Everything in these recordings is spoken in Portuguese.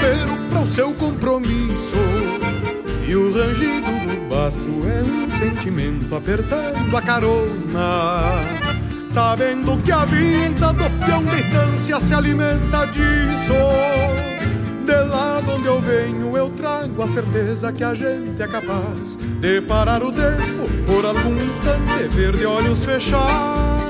o campeiro para o seu compromisso. E o rangido do basto é um sentimento apertando a carona. Sabendo que a vida do peão de estância se alimenta disso. De lá de onde eu venho, eu trago a certeza que a gente é capaz de parar o tempo por algum instante, ver de olhos fechados,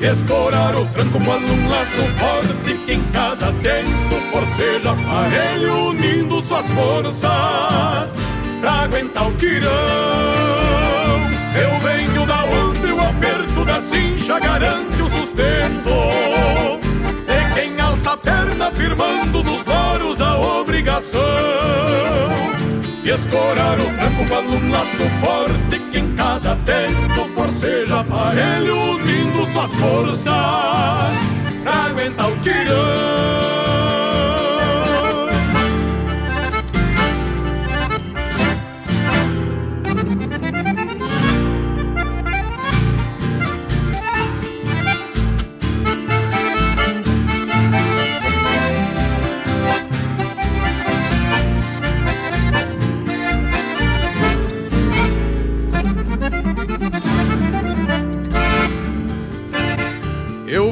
Escorar o tranco quando um laço forte que em cada tempo forceja aparelho unindo suas forças pra aguentar o tirão. Eu venho da onde o aperto da cincha garante o sustento. De quem alça a perna firmando nos loros a obrigação e escorar o tranco com um laço forte que em cada tempo forceja aparelho unindo suas forças pra aguentar o tirão.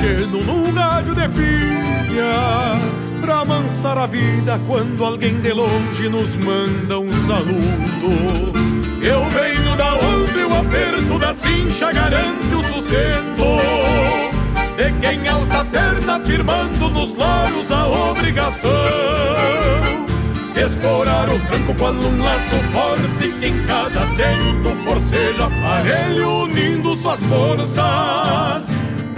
pequeno num rádio de pilha, pra amansar a vida quando alguém de longe nos manda um saludo. Eu venho da onde o aperto da cincha garante o sustento. De quem alça a perna firmando nos loros a obrigação Escorar o tranco quando um laço forte que em cada tempo forceja aparelho unindo suas forças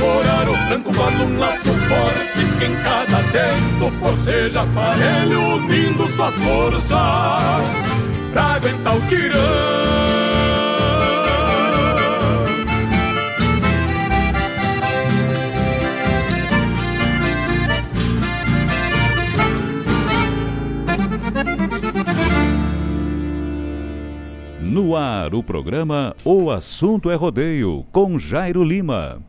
e escorar o tranco quando um laço forte que em cada tempo forceja aparelho unindo suas forças pra aguentar o tirão No ar, o programa O Assunto é Rodeio, com Jairo Lima.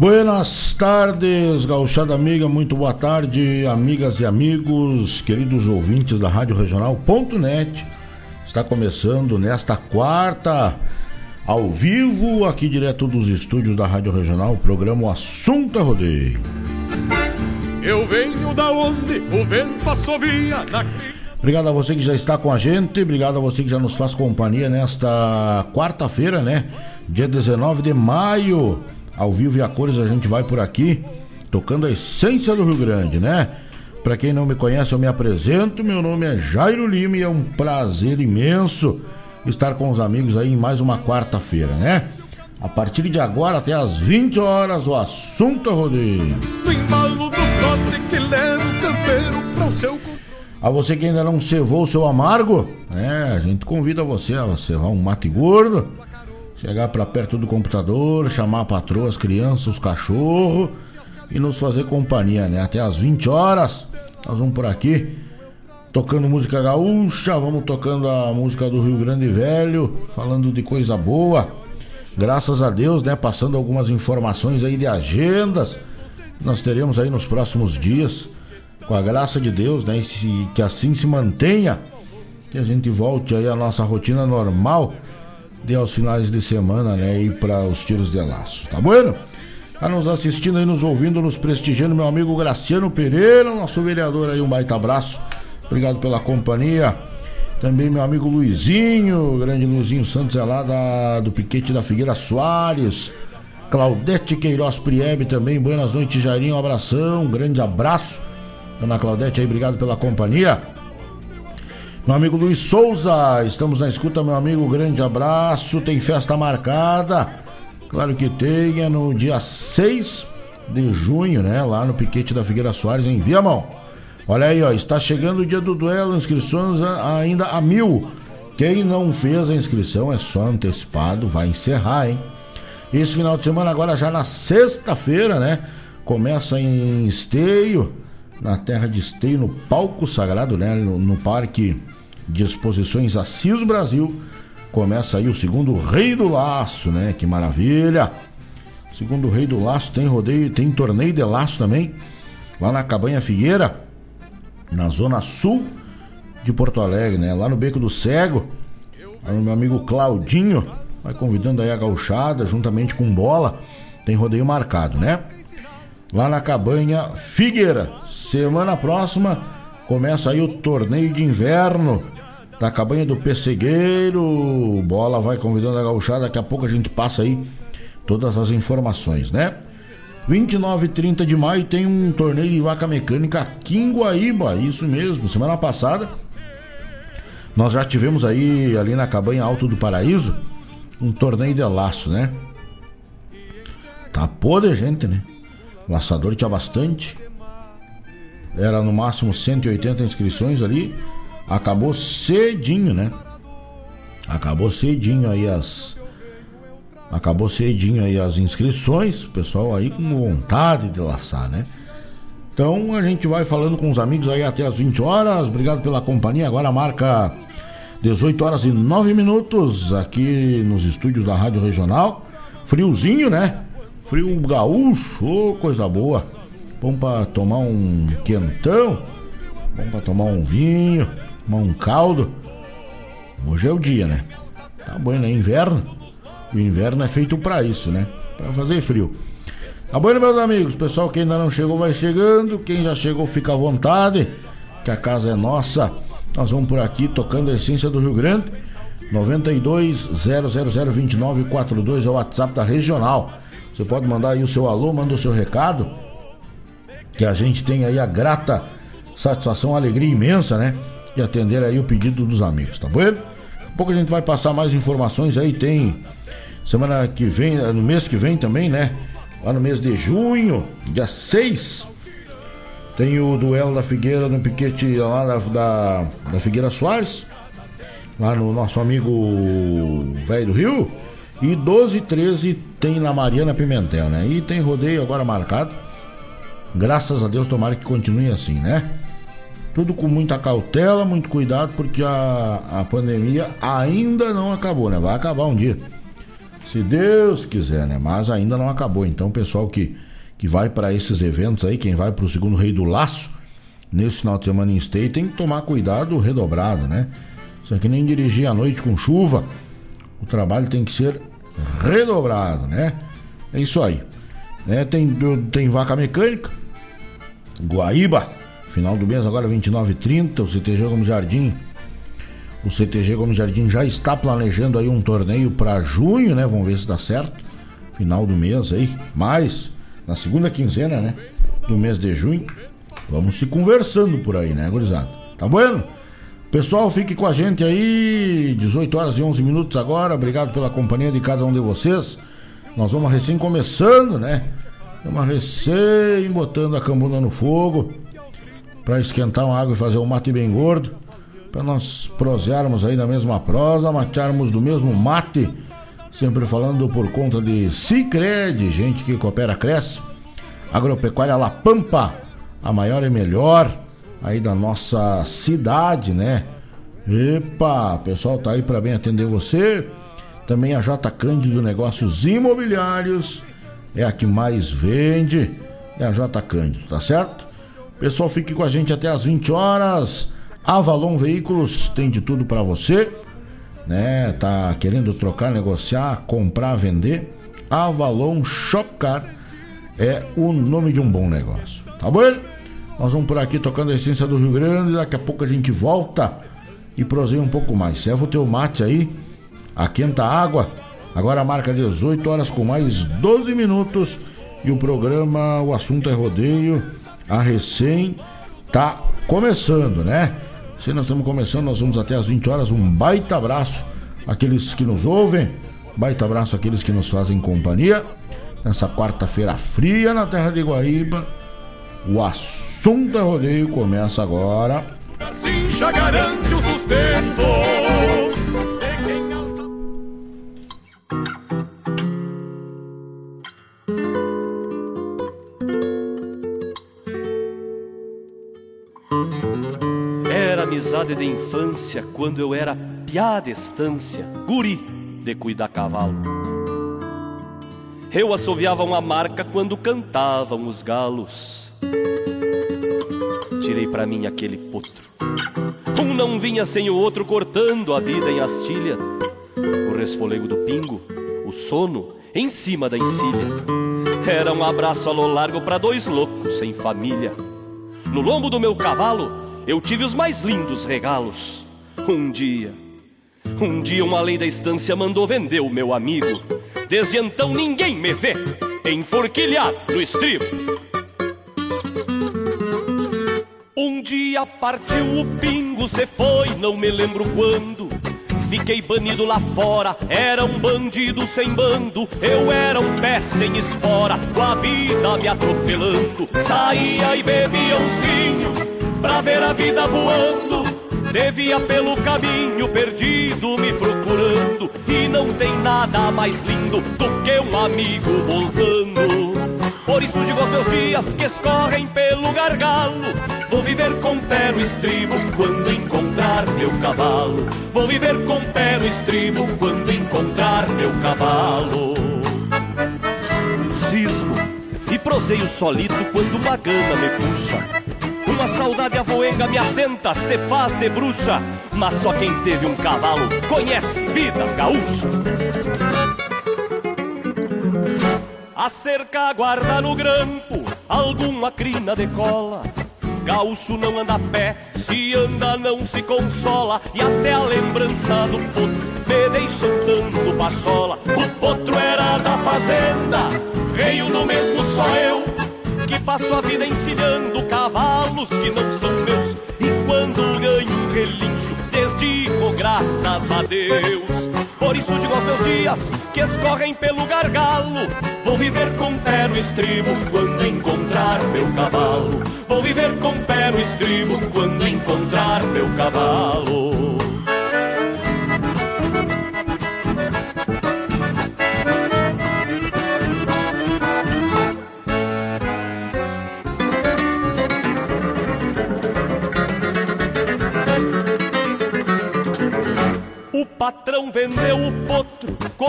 Buenas tardes, gauchada amiga, muito boa tarde, amigas e amigos, queridos ouvintes da Rádio Regional.net. Está começando nesta quarta, ao vivo, aqui direto dos estúdios da Rádio Regional, o programa Assunto é Rodeio. Eu venho da onde o vento assovia na... Obrigado a você que já está com a gente, obrigado a você que já nos faz companhia nesta quarta-feira, né? Dia 19 de maio ao vivo e a cores a gente vai por aqui tocando a essência do Rio Grande, né? Para quem não me conhece, eu me apresento. Meu nome é Jairo Lima e é um prazer imenso estar com os amigos aí em mais uma quarta-feira, né? A partir de agora até às 20 horas o assunto é rodeio. A você que ainda não cevou o seu amargo, né? A gente convida você a cevar um mate gordo Chegar para perto do computador, chamar a patroa, as crianças, os cachorros e nos fazer companhia, né? Até às 20 horas, nós vamos por aqui tocando música gaúcha, vamos tocando a música do Rio Grande Velho, falando de coisa boa. Graças a Deus, né? Passando algumas informações aí de agendas. Nós teremos aí nos próximos dias, com a graça de Deus, né? E que assim se mantenha, que a gente volte aí à nossa rotina normal de aos finais de semana, né? E para os tiros de laço. Tá bueno? Tá nos assistindo aí, nos ouvindo, nos prestigiando, meu amigo Graciano Pereira, nosso vereador aí, um baita abraço. Obrigado pela companhia. Também meu amigo Luizinho, grande Luizinho Santos é lá da, do Piquete da Figueira Soares. Claudete Queiroz Priebe também, buenas noites, Jairinho, um abração, um grande abraço. Dona Claudete aí, obrigado pela companhia. Meu amigo Luiz Souza, estamos na escuta, meu amigo. Grande abraço. Tem festa marcada? Claro que tem, é no dia 6 de junho, né? Lá no Piquete da Figueira Soares, em Viamão. Olha aí, ó, está chegando o dia do duelo, inscrições ainda a mil. Quem não fez a inscrição é só antecipado, vai encerrar, hein? Esse final de semana, agora já na sexta-feira, né? Começa em Esteio, na terra de Esteio, no Palco Sagrado, né? No, no Parque de Exposições Assis Brasil. Começa aí o segundo Rei do Laço, né? Que maravilha! Segundo Rei do Laço tem rodeio, tem torneio de laço também, lá na Cabanha Figueira, na zona sul de Porto Alegre, né? Lá no Beco do Cego, lá no meu amigo Claudinho, vai convidando aí a gauchada, juntamente com bola, tem rodeio marcado, né? Lá na Cabanha Figueira, semana próxima começa aí o torneio de inverno da cabanha do Pessegueiro. Bola vai convidando a gauchada, daqui a pouco a gente passa aí todas as informações, né? 29 e 30 de maio tem um torneio de vaca mecânica aqui em Guaíba, isso mesmo. Semana passada nós já tivemos aí ali na cabanha Alto do Paraíso um torneio de laço, né? Tá podre gente, né? Laçador tinha bastante. Era no máximo 180 inscrições ali acabou cedinho, né? Acabou cedinho aí as. Acabou cedinho aí as inscrições, pessoal aí com vontade de laçar, né? Então a gente vai falando com os amigos aí até as 20 horas. Obrigado pela companhia. Agora marca 18 horas e 9 minutos aqui nos estúdios da Rádio Regional. Friozinho, né? Frio gaúcho, coisa boa. Bom pra tomar um quentão, bom pra tomar um vinho, tomar um caldo. Hoje é o dia, né? Tá bom, né? Inverno. O inverno é feito para isso, né? Para fazer frio. Tá bom, meus amigos? Pessoal que ainda não chegou vai chegando. Quem já chegou fica à vontade, que a casa é nossa. Nós vamos por aqui tocando a essência do Rio Grande. 92 0002942 é o WhatsApp da regional. Você pode mandar aí o seu alô, manda o seu recado. Que a gente tem aí a grata satisfação, alegria imensa, né? E atender aí o pedido dos amigos, tá bom? Daqui a pouco a gente vai passar mais informações aí, tem semana que vem, no mês que vem também, né? Lá no mês de junho, dia 6, tem o duelo da Figueira no piquete lá da, da, da Figueira Soares, lá no nosso amigo Velho do Rio. E 12 e 13 tem na Mariana Pimentel, né? E tem rodeio agora marcado. Graças a Deus, tomara que continue assim, né? Tudo com muita cautela, muito cuidado, porque a, a pandemia ainda não acabou, né? Vai acabar um dia. Se Deus quiser, né? Mas ainda não acabou. Então, pessoal que, que vai para esses eventos aí, quem vai para o segundo Rei do Laço, nesse final de semana em Stay, tem que tomar cuidado redobrado, né? Isso aqui nem dirigir à noite com chuva. O trabalho tem que ser redobrado, né? É isso aí. É, tem, tem vaca mecânica, Guaíba, final do mês, agora 29 e 30, o CTG Gomes Jardim. O CTG Gomes Jardim já está planejando aí um torneio para junho, né? Vamos ver se dá certo. Final do mês aí, mais na segunda quinzena, né? Do mês de junho. Vamos se conversando por aí, né, gurizada? Tá bueno? Pessoal, fique com a gente aí, 18 horas e 11 minutos agora. Obrigado pela companhia de cada um de vocês. Nós vamos recém começando, né? Vamos recém botando a cambuna no fogo para esquentar uma água e fazer um mate bem gordo. Para nós prosearmos aí na mesma prosa, matearmos do mesmo mate. Sempre falando por conta de Cicred, gente que coopera, cresce. Agropecuária La Pampa, a maior e melhor aí da nossa cidade, né? Epa, pessoal tá aí para bem atender você. Também a J Cândido Negócios Imobiliários é a que mais vende. É a J Cândido, tá certo? Pessoal, fique com a gente até as 20 horas. Avalon Veículos tem de tudo para você, né? Tá querendo trocar, negociar, comprar, vender? Avalon Shopcar é o nome de um bom negócio. Tá bom? Nós vamos por aqui tocando a essência do Rio Grande. Daqui a pouco a gente volta e proseia um pouco mais. Serva o teu mate aí a água. Agora marca 18 horas com mais 12 minutos. E o programa O Assunto é Rodeio. A recém tá começando, né? Se nós estamos começando, nós vamos até as 20 horas. Um baita abraço àqueles que nos ouvem. Baita abraço àqueles que nos fazem companhia. Nessa quarta-feira fria na terra de Guaíba. O assunto é rodeio começa agora. Assim já garante o sustento. Amizade de infância, quando eu era piá estância, guri de cuidar cavalo. Eu assoviava uma marca quando cantavam os galos. Tirei para mim aquele potro. Um não vinha sem o outro cortando a vida em astilha. O resfolego do pingo, o sono em cima da encilha. Era um abraço a lo largo para dois loucos sem família. No lombo do meu cavalo eu tive os mais lindos regalos. Um dia, um dia uma lei da estância mandou vender o meu amigo. Desde então ninguém me vê enforquilhado no estribo. Um dia partiu o pingo, cê foi, não me lembro quando. Fiquei banido lá fora, era um bandido sem bando. Eu era um pé sem espora, com a vida me atropelando. Saía e bebia uns vinhos pra ver a vida voando. Devia pelo caminho perdido me procurando. E não tem nada mais lindo do que um amigo voltando. Por isso digo aos meus dias que escorrem pelo gargalo. Vou viver com pé no estribo quando encontrar meu cavalo. Vou viver com pé no estribo quando encontrar meu cavalo. Cismo e proseio solito quando uma gana me puxa uma saudade avoenga me atenta, se faz de bruxa. Mas só quem teve um cavalo conhece vida gaúcha. A cerca guarda no grampo alguma crina de cola. Gaúcho não anda a pé, se anda não se consola. E até a lembrança do potro me deixa tanto pachola. O potro era da fazenda, veio no mesmo só eu que passo a vida ensinando cavalos que não são meus. E quando ganho relincho, desdigo graças a Deus. Por isso digo aos meus dias que escorrem pelo gargalo. Vou viver com pé no estribo quando encontrar meu cavalo. Vou viver com pé no estribo quando encontrar meu cavalo.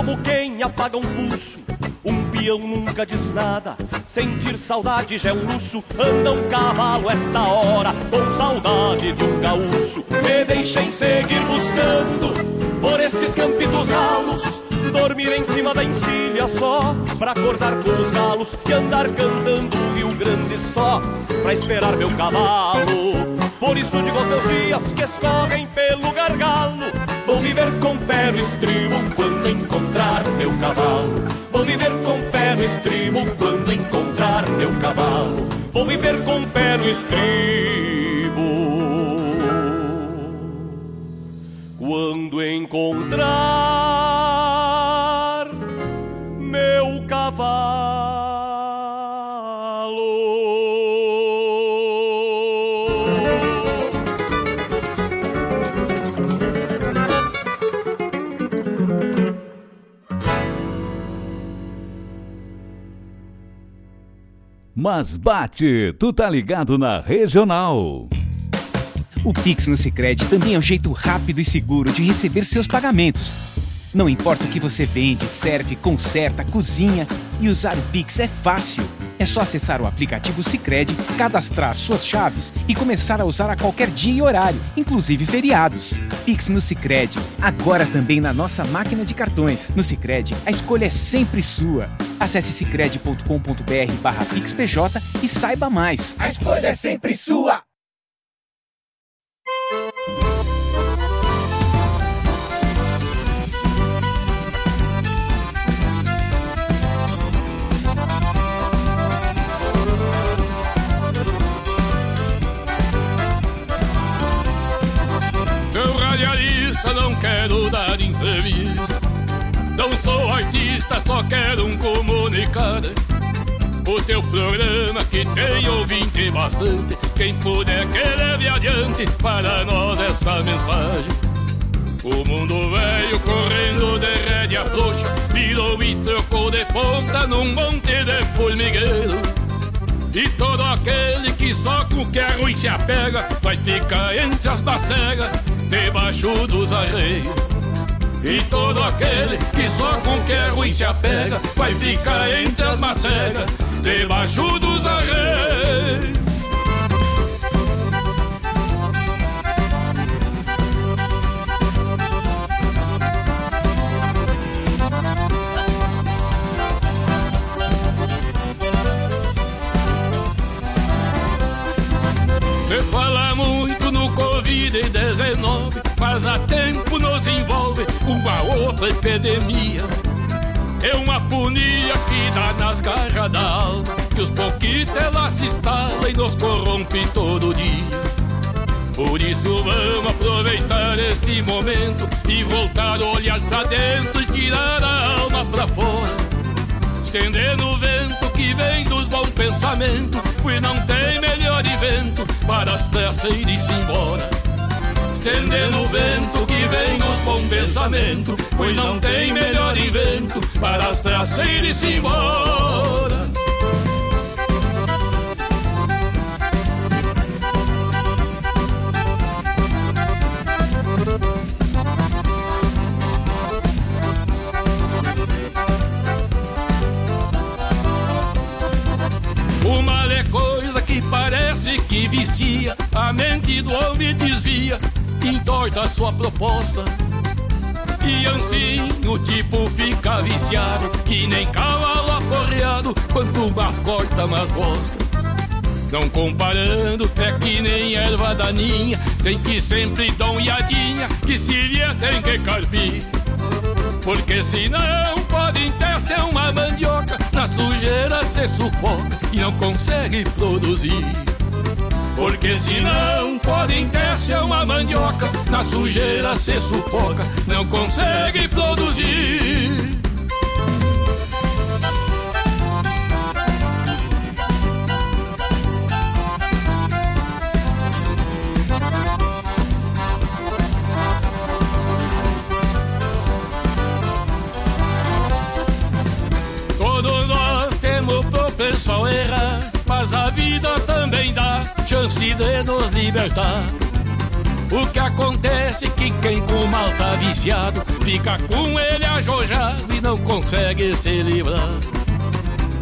Como quem apaga um puxo. Um peão nunca diz nada, sentir saudade já é um luxo. Anda um cavalo esta hora, com saudade de um gaúcho. Me deixem seguir buscando por esses campitos ralos. Dormir em cima da encilha só, pra acordar com os galos e andar cantando o Rio Grande só, pra esperar meu cavalo. Por isso digo aos meus dias que escorrem pelo gargalo viver com pé no estribo quando encontrar meu cavalo. Vou viver com pé no estribo quando encontrar meu cavalo. Vou viver com pé no estribo. Quando encontrar Mas bate, tu tá ligado na regional. O Pix no Sicredi também é um jeito rápido e seguro de receber seus pagamentos. Não importa o que você vende, serve, conserta, cozinha e usar o Pix é fácil. É só acessar o aplicativo Sicredi, cadastrar suas chaves e começar a usar a qualquer dia e horário, inclusive feriados. Pix no Sicredi, agora também na nossa máquina de cartões. No Sicredi, a escolha é sempre sua. Acesse sicredi.com.br/pixpj e saiba mais. A escolha é sempre sua. Quero dar entrevista. Não sou artista, só quero um comunicado. O teu programa que tem ouvinte bastante. Quem puder que leve adiante para nós esta mensagem. O mundo velho correndo de rédea frouxa Virou e trocou de ponta num monte de formigueiro E todo aquele que só com que é ruim se apega Vai ficar entre as bacegas debaixo dos arreios. E todo aquele que só com que é ruim se apega vai ficar entre as macegas, debaixo dos arreios. Mas há tempo nos envolve uma outra epidemia. É uma punia que dá nas garras da alma, que os pouquitos ela se instala e nos corrompe todo dia. Por isso vamos aproveitar este momento e voltar a olhar pra dentro e tirar a alma pra fora. Estendendo o vento que vem dos bons pensamentos, pois não tem melhor evento para as traças ir-se embora. Estendendo o vento que vem dos bons pensamentos, pois não tem melhor evento para as traças ir-se embora. O mal é coisa que parece que vicia, a mente do homem desvia, entorta sua proposta. E assim o tipo fica viciado, que nem cavalo aporreado, quanto mais corta, mais gosta. Não comparando, é que nem erva daninha, tem que sempre dar uma iadinha, que se vier tem que carpir. Porque senão pode ter ser uma mandioca Na sujeira se sufoca e não consegue produzir Porque senão pode ter ser uma mandioca Na sujeira se sufoca, não consegue produzir chance de nos libertar. O que acontece é que quem com mal tá viciado fica com ele ajojado e não consegue se livrar.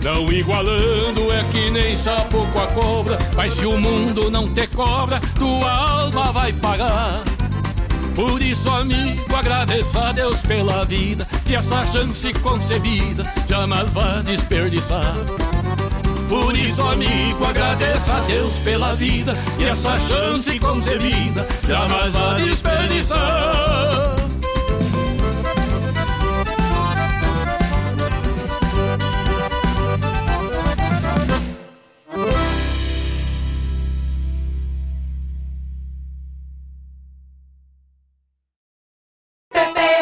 Não igualando é que nem sapo com a cobra, mas se o mundo não te cobra, tua alma vai pagar. Por isso, amigo, agradeça a Deus pela vida e essa chance concebida jamais vá desperdiçar. Por isso, amigo, agradeça a Deus pela vida e essa chance concebida jamais vá desperdiçar.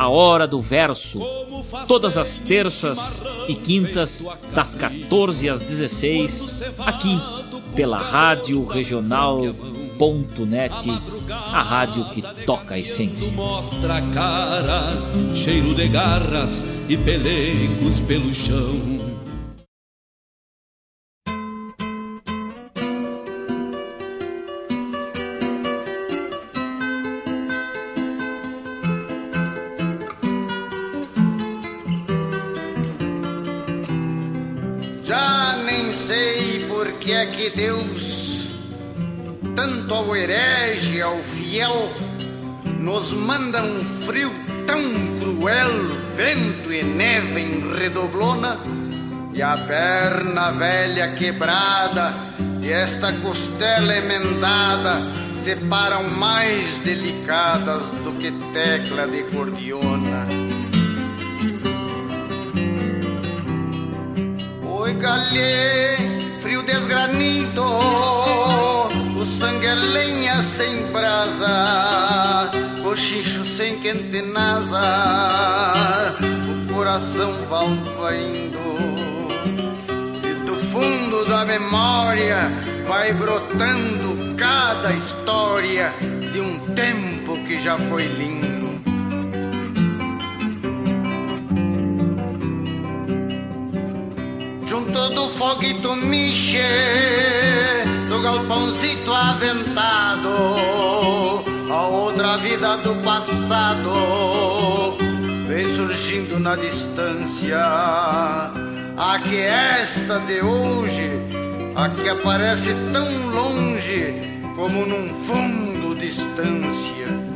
A Hora do Verso todas as terças e quintas, das 14 às 16, aqui pela Rádio Regional.net, a rádio que toca a essência. Mostra a cara, cheiro de garras e pelegos pelo chão. Que Deus, tanto ao herege, ao fiel, nos manda um frio tão cruel, vento e neve em redoblona, e a perna velha quebrada e esta costela emendada separam mais delicadas do que tecla de cordiona. Oi, galhê frio desgranito, o sangue é lenha sem brasa, cochicho sem quente nasa, o coração vai indo. E do fundo da memória vai brotando cada história de um tempo que já foi lindo. Do foguito miche do galpãozito aventado a outra vida do passado vem surgindo na distância. A que esta de hoje a que aparece tão longe como num fundo distância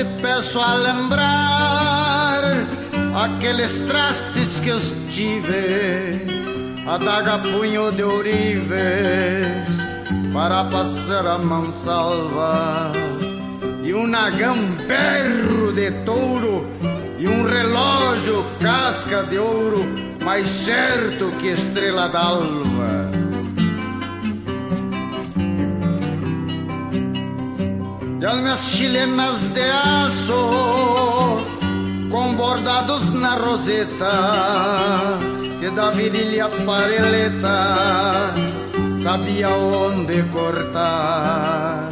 Se peço a lembrar aqueles trastes que eu tive, adaga punho de ourives para passar a mão salva, e um nagão berro de touro, e um relógio casca de ouro, mais certo que estrela d'alva. De almas chilenas de aço, com bordados na roseta, que da virilha pareleta sabia onde cortar.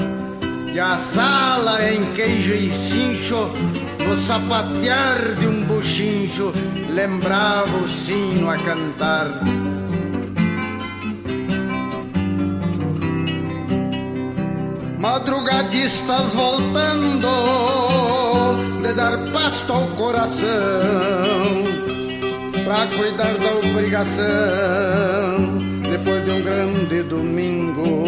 E a sala em queijo e cincho, no sapatear de um buchincho, lembrava o sino a cantar. Madrugadistas voltando de dar pasto ao coração para cuidar da obrigação de depois de um grande domingo.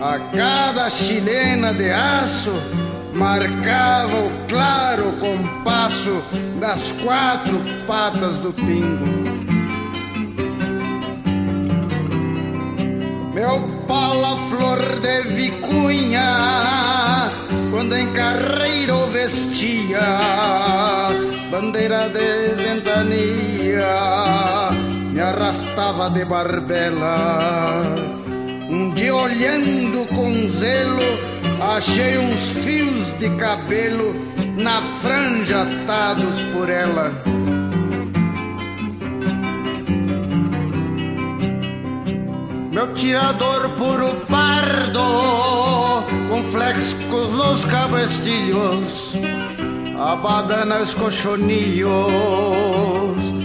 A cada chilena de aço marcava o claro compasso das quatro patas do pingo. Meu pala flor de vicunha, quando em carreira o vestia, bandeira de ventania, me arrastava de barbela. Um dia olhando com zelo, achei uns fios de cabelo na franja atados por ela. Meu tirador puro pardo, com flexos nos cabrestilhos, a badana os cochonillos,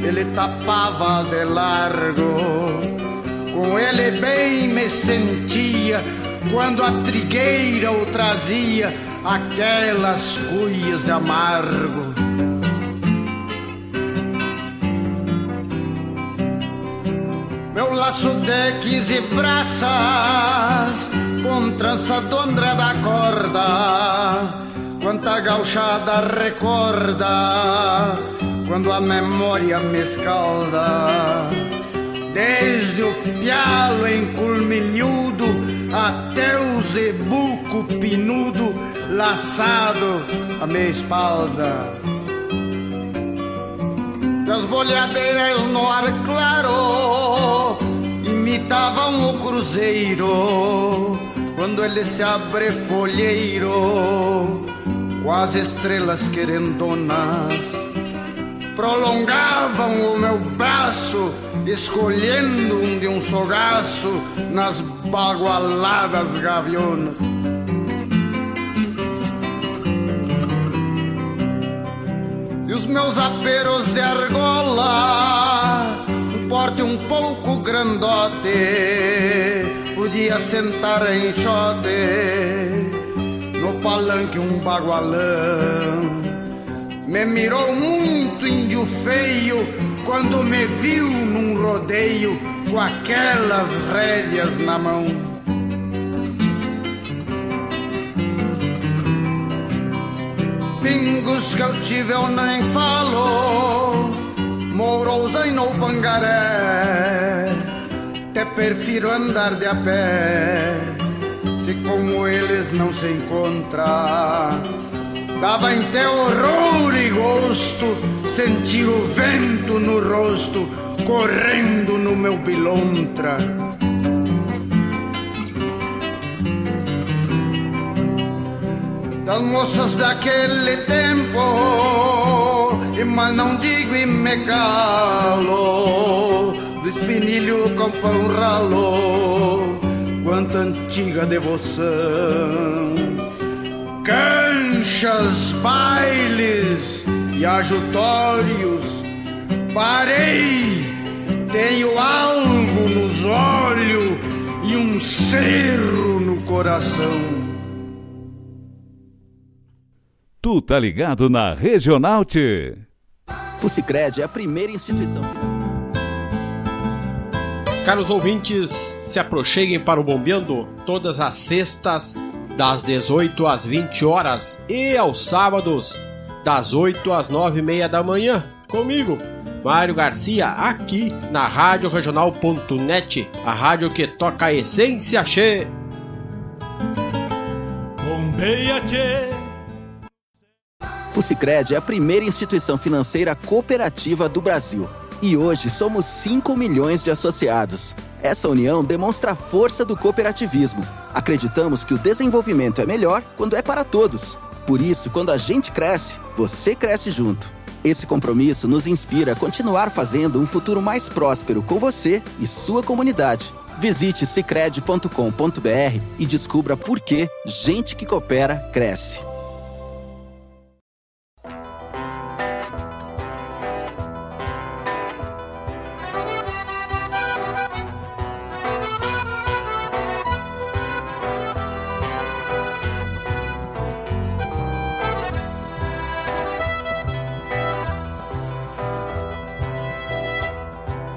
ele tapava de largo. Com ele bem me sentia, quando a trigueira o trazia, aquelas cuias de amargo. Meu laço de quinze braças, com trança do André da corda, quanta gauchada recorda, quando a memória me escalda. Desde o pialo enculmilhudo até o zebuco pinudo laçado à minha espalda. Das bolhadeiras no ar claro imitavam o cruzeiro quando ele se abre folheiro com as estrelas querendonas prolongavam o meu braço, escolhendo um de um sogaço nas bagualadas gavionas. E os meus aperos de argola, um porte um pouco grandote, podia sentar em xote, no palanque um bagualão me mirou muito índio feio quando me viu num rodeio com aquelas rédeas na mão. Pingos que eu tive eu nem falo, Mourousa e no Pangaré, até prefiro andar de a pé, se como eles não se encontra Dava em teu horror e gosto sentir o vento no rosto correndo no meu bilontra. Das moças daquele tempo, e mal não digo e me calo, do espinilho com pão ralo, quanta antiga devoção canchas, bailes e ajutórios. Parei, tenho algo nos olhos e um cerro no coração. Tu tá ligado na Regional T. O Cicred é a primeira instituição financeira. Caros ouvintes, se aproxeguem para o Bombeando todas as sextas das 18 às 20 horas e aos sábados, das 8 às 9 e meia da manhã, comigo, Mário Garcia, aqui na Rádio Regional.net, a rádio que toca a essência che. Bombeia che. O Cicred é a primeira instituição financeira cooperativa do Brasil. E hoje somos 5 milhões de associados. Essa união demonstra a força do cooperativismo. Acreditamos que o desenvolvimento é melhor quando é para todos. Por isso, quando a gente cresce, você cresce junto. Esse compromisso nos inspira a continuar fazendo um futuro mais próspero com você e sua comunidade. Visite cicred.com.br e descubra por que gente que coopera cresce.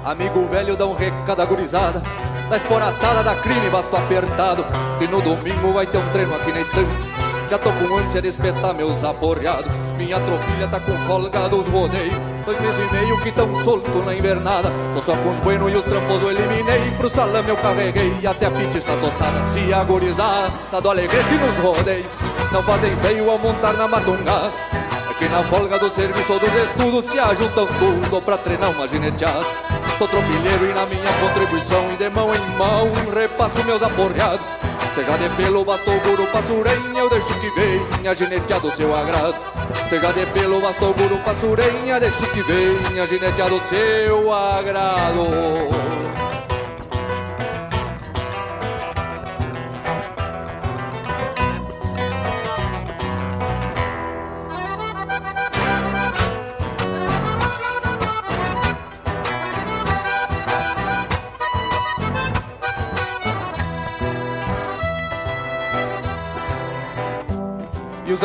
Amigo velho dá um recado agorizada Da esporatada da crime basto apertado. E no domingo vai ter um treino aqui na estância. Já tô com ânsia de espetar meus aporreados. Minha tropilha tá com folga dos rodeios Dois meses e meio que tão solto na invernada. Tô só com os buenos e os trampos eu eliminei. Pro salame eu carreguei até a pizza tostada. Se agorizar, tá do alegrete nos rodeios Não fazem feio ao montar na matungada que na folga do serviço ou dos estudos se ajuntam tudo pra treinar uma gineteada. Sou tropilheiro e na minha contribuição e de mão em mão repasso meus aporreados. Seja de pelo, bastou guru, passurenha, eu deixo que venha gineteado seu agrado. Seja de pelo, bastou guru, passurenha, deixo que venha gineteado seu agrado.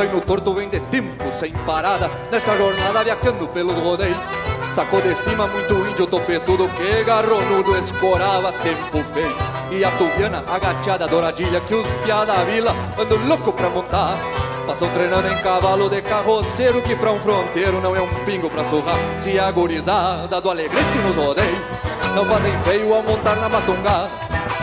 Zaino torto vem de tempo sem parada. Nesta jornada viajando pelos rodeios Sacou de cima muito índio topetudo Que garronudo escorava tempo feio E a tubiana agachada douradilha Que os piá da vila andam louco pra montar. Passam treinando em cavalo de carroceiro Que pra um fronteiro não é um pingo pra surrar Se agorizada do alegrete nos rodeios Não fazem feio ao montar na matungada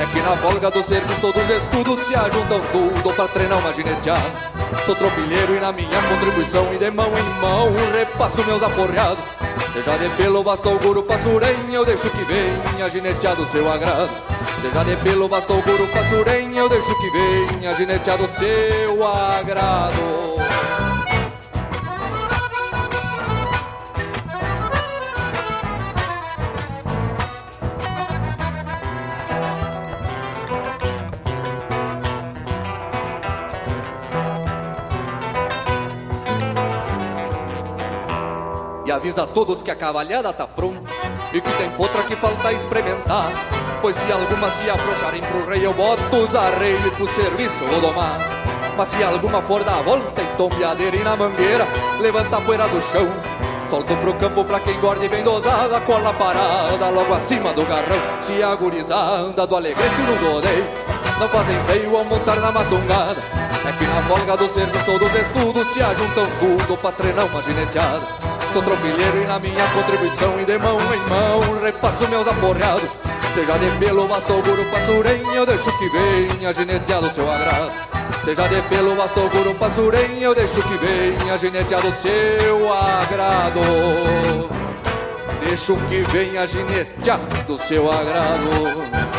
é que na folga do serviço dos estudos se ajuntam tudo pra treinar uma gineteada. Sou tropilheiro e na minha contribuição e de mão em mão repasso meus aporreados. Seja de pelo, bastou guru passurem, eu deixo que venha gineteado seu agrado. Seja de pelo, bastou guru passurem, eu deixo que venha gineteado seu agrado. Avisa a todos que a cavalhada tá pronta E que tem potra que falta experimentar. Pois se alguma se afrouxarem pro rei Eu boto os arreios pro serviço vou domar. Mas se alguma for dar a volta em tombeadeira e na mangueira Levanta a poeira do chão. Solta pro campo pra quem gorde bem dosada Cola parada logo acima do garrão. Se agorizada do alegrete nos odeio Não fazem feio ao montar na matungada. É que na folga do serviço ou dos estudos Se ajuntam tudo pra treinar uma gineteada Sou tropilheiro e na minha contribuição E de mão em mão repasso meus aporreados. Seja de pelo, bastou guru, passurem Eu deixo que venha gineteado seu agrado. Seja de pelo, bastou guru, passurem Eu deixo que venha gineteado seu agrado. Deixo que venha gineteado seu agrado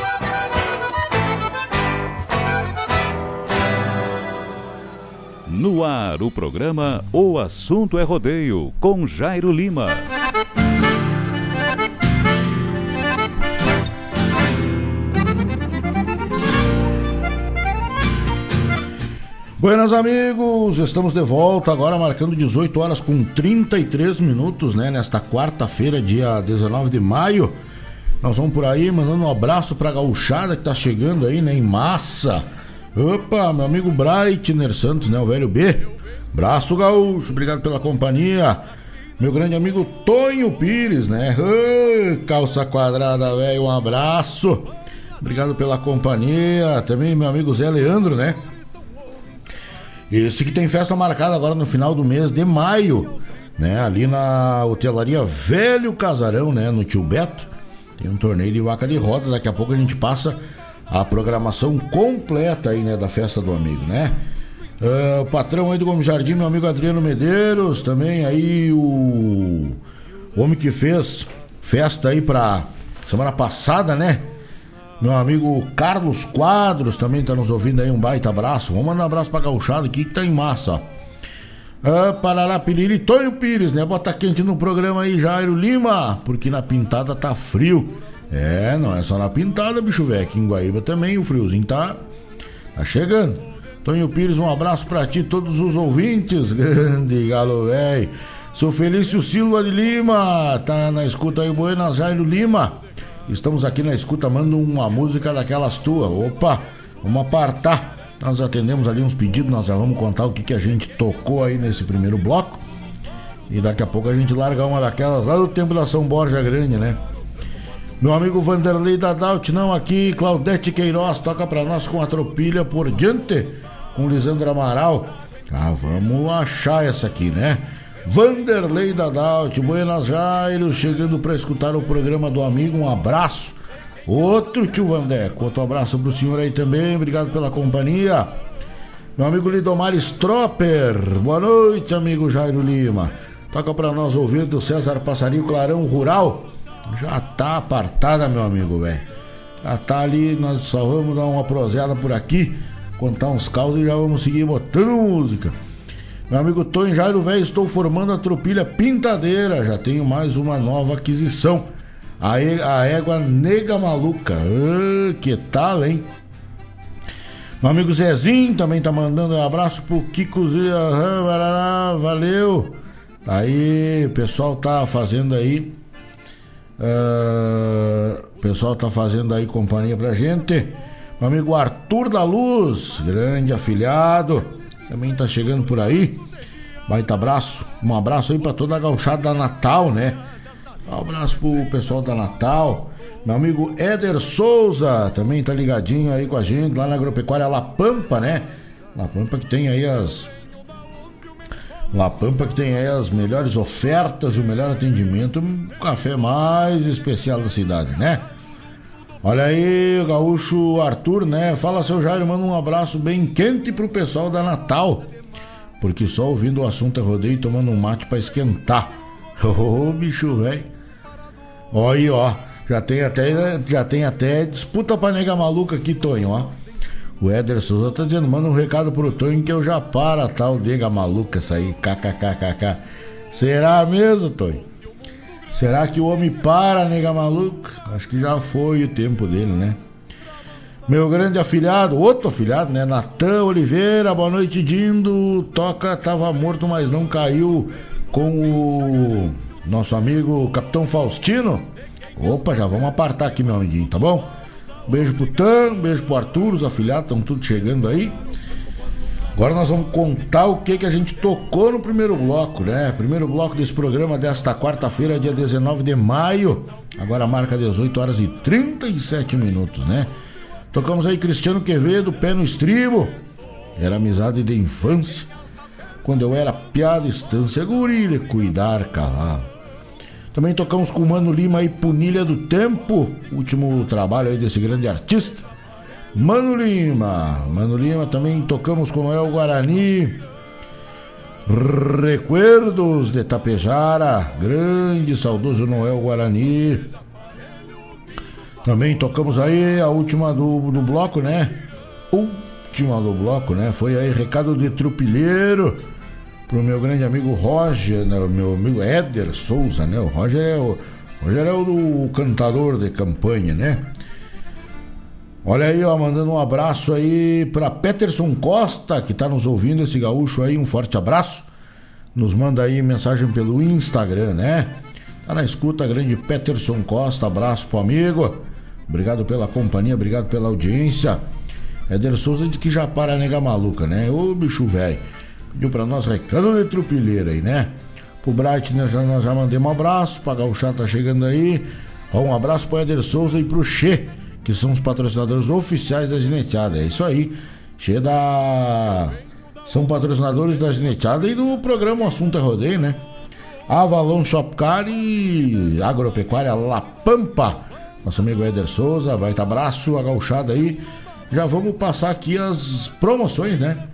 No ar, o programa O Assunto é Rodeio, com Jairo Lima. Buenas amigos, estamos de volta agora marcando 18 horas com 33 minutos, né? Nesta quarta-feira, dia 19 de maio. Nós vamos por aí mandando um abraço pra gauchada que tá chegando aí, né? Em massa Opa, meu amigo Breitner Santos, né? O velho B. Braço gaúcho, obrigado pela companhia. Meu grande amigo Tonho Pires, né? calça quadrada, velho, um abraço. Obrigado pela companhia. Também meu amigo Zé Leandro, né? Esse que tem festa marcada agora no final do mês de maio, né? Ali na hotelaria Velho Casarão, né? No Tio Beto. Tem um torneio de vaca de roda. Daqui a pouco a gente passa a programação completa aí, né, da festa do amigo, né? Uh, o patrão aí do Gomes Jardim, meu amigo Adriano Medeiros, também aí o homem que fez festa aí pra semana passada, né? Meu amigo Carlos Quadros também tá nos ouvindo aí, um baita abraço. Vamos mandar um abraço pra gauchada aqui que tá em massa. Ah, Parará Piriri, Tonho Pires, né? Bota quente no programa aí, Jairo Lima, porque na pintada tá frio. É, não é só na pintada, bicho velho. Aqui em Guaíba também o friozinho tá, tá chegando. Tonho Pires, um abraço pra ti, todos os ouvintes. Grande galo velho. Sou Felício Silva de Lima, tá na escuta aí, Buenas Jairo Lima. Estamos aqui na escuta, manda uma música daquelas tuas. Opa, vamos apartar. Nós atendemos ali uns pedidos, nós já vamos contar o que, que a gente tocou aí nesse primeiro bloco. E daqui a pouco a gente larga uma daquelas lá do tempo da São Borja Grande, né? Meu amigo Vanderlei Dadalt, não aqui, Claudete Queiroz, toca pra nós com a tropilha por diante, com Lisandro Amaral. Ah, vamos achar essa aqui, né? Vanderlei Dadalt, Buenas Aires, chegando para escutar o programa do amigo, um abraço. Outro tio Vandeco, outro abraço pro senhor aí também, obrigado pela companhia. Meu amigo Lidomar Stropper, boa noite, amigo Jairo Lima. Toca para nós ouvir do César Passarinho Clarão Rural. Já tá apartada, meu amigo, velho. Já tá ali, nós só vamos dar uma proseada por aqui, contar uns causos e já vamos seguir botando música. Meu amigo Tonho Jairo Velho, estou formando a tropilha Pintadeira. Já tenho mais uma nova aquisição. A, a égua Nega Maluca. Ah, que tal, hein? Meu amigo Zezinho também tá mandando um abraço pro Kiko Zia. Valeu. Aí, o pessoal tá fazendo aí. Uh, o pessoal tá fazendo aí companhia pra gente. Meu amigo Arthur da Luz, grande afilhado, também tá chegando por aí. Baita abraço, um abraço aí pra toda a gauchada da Natal, né? Um abraço pro pessoal da Natal. Meu amigo Éder Souza também tá ligadinho aí com a gente lá na agropecuária La Pampa, né? La Pampa que tem aí as. La Pampa que tem aí as melhores ofertas o melhor atendimento, o café mais especial da cidade, né? Olha aí, gaúcho Arthur, né? Fala, seu Jairo, manda um abraço bem quente pro pessoal da Natal. Porque só ouvindo o assunto é rodeio e tomando um mate para esquentar. Ô, oh, bicho, velho. Olha aí, ó. Já tem até, já tem até disputa pra nega maluca aqui, Tonho, ó. O Éder Souza tá dizendo, manda um recado pro Tonho que eu já para tal nega maluca essa aí, kkkk. Será mesmo, Tonho? Será que o homem para, nega maluca? Acho que já foi o tempo dele, né? Meu grande afilhado, outro afilhado, né? Natan Oliveira, boa noite, Dindo. Toca, tava morto, mas não caiu com o nosso amigo Capitão Faustino. Opa, já vamos apartar aqui, meu amiguinho, tá bom? Beijo pro Tan, beijo pro Arthur, os afilhados estão tudo chegando aí. Agora nós vamos contar o que que a gente tocou no primeiro bloco, né? Primeiro bloco desse programa desta quarta-feira, dia 19 de maio. Agora marca 18 horas e 37 minutos, né? Tocamos aí Cristiano Quevedo, pé no estribo. Era amizade de infância. Quando eu era piada, estância, guri de cuidar cavalo. Também tocamos com o Mano Lima e Punilha do Tempo, último trabalho aí desse grande artista. Mano Lima, Mano Lima também tocamos com Noel Guarani. Recuerdos de Tapejara, grande saudoso Noel Guarani. Também tocamos aí a última do, do bloco, né? Última do bloco, né? Foi aí recado de trupilheiro pro meu grande amigo Roger, né? meu amigo Éder Souza, né? O Roger é o, Roger é o, o cantador de campanha, né? Olha aí, ó, mandando um abraço aí para Peterson Costa, que tá nos ouvindo, esse gaúcho aí, um forte abraço. Nos manda aí mensagem pelo Instagram, né? Tá na escuta, grande Peterson Costa, abraço pro amigo. Obrigado pela companhia, obrigado pela audiência. Éder Souza diz que já para nega maluca, né? Ô bicho velho. Pediu pra nós recado de trupilheira aí, né? Pro Bright, né, já, nós já mandemos um abraço. Pra Gauchá tá chegando aí. Ó, um abraço pro Éder Souza e pro Che, que são os patrocinadores oficiais da Gineteada. É isso aí. Che da. São patrocinadores da Gineteada e do programa Assunto é Rodeio, né? Avalon Shopcar e Agropecuária La Pampa. Nosso amigo Éder Souza, vai estar abraço, a gauchada aí. Já vamos passar aqui as promoções, né?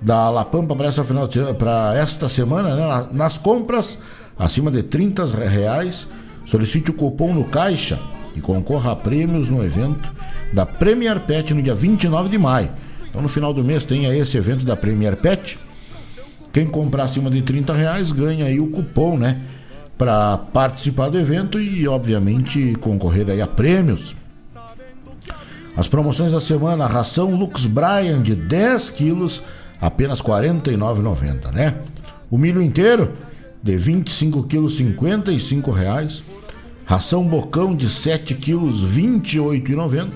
Da La Pampa para final para esta semana, né? Nas compras acima de 30 reais, solicite o cupom no caixa e concorra a prêmios no evento da Premier Pet no dia 29 de maio. Então no final do mês tem aí esse evento da Premier Pet. Quem comprar acima de 30 reais ganha aí o cupom, né? para participar do evento e, obviamente, concorrer aí a prêmios. As promoções da semana, ração Lux Brian de 10 quilos, apenas R$ 49,90, né? O milho inteiro de 25 quilos, 55 reais. Ração Bocão de 7 quilos, R$ 28,90.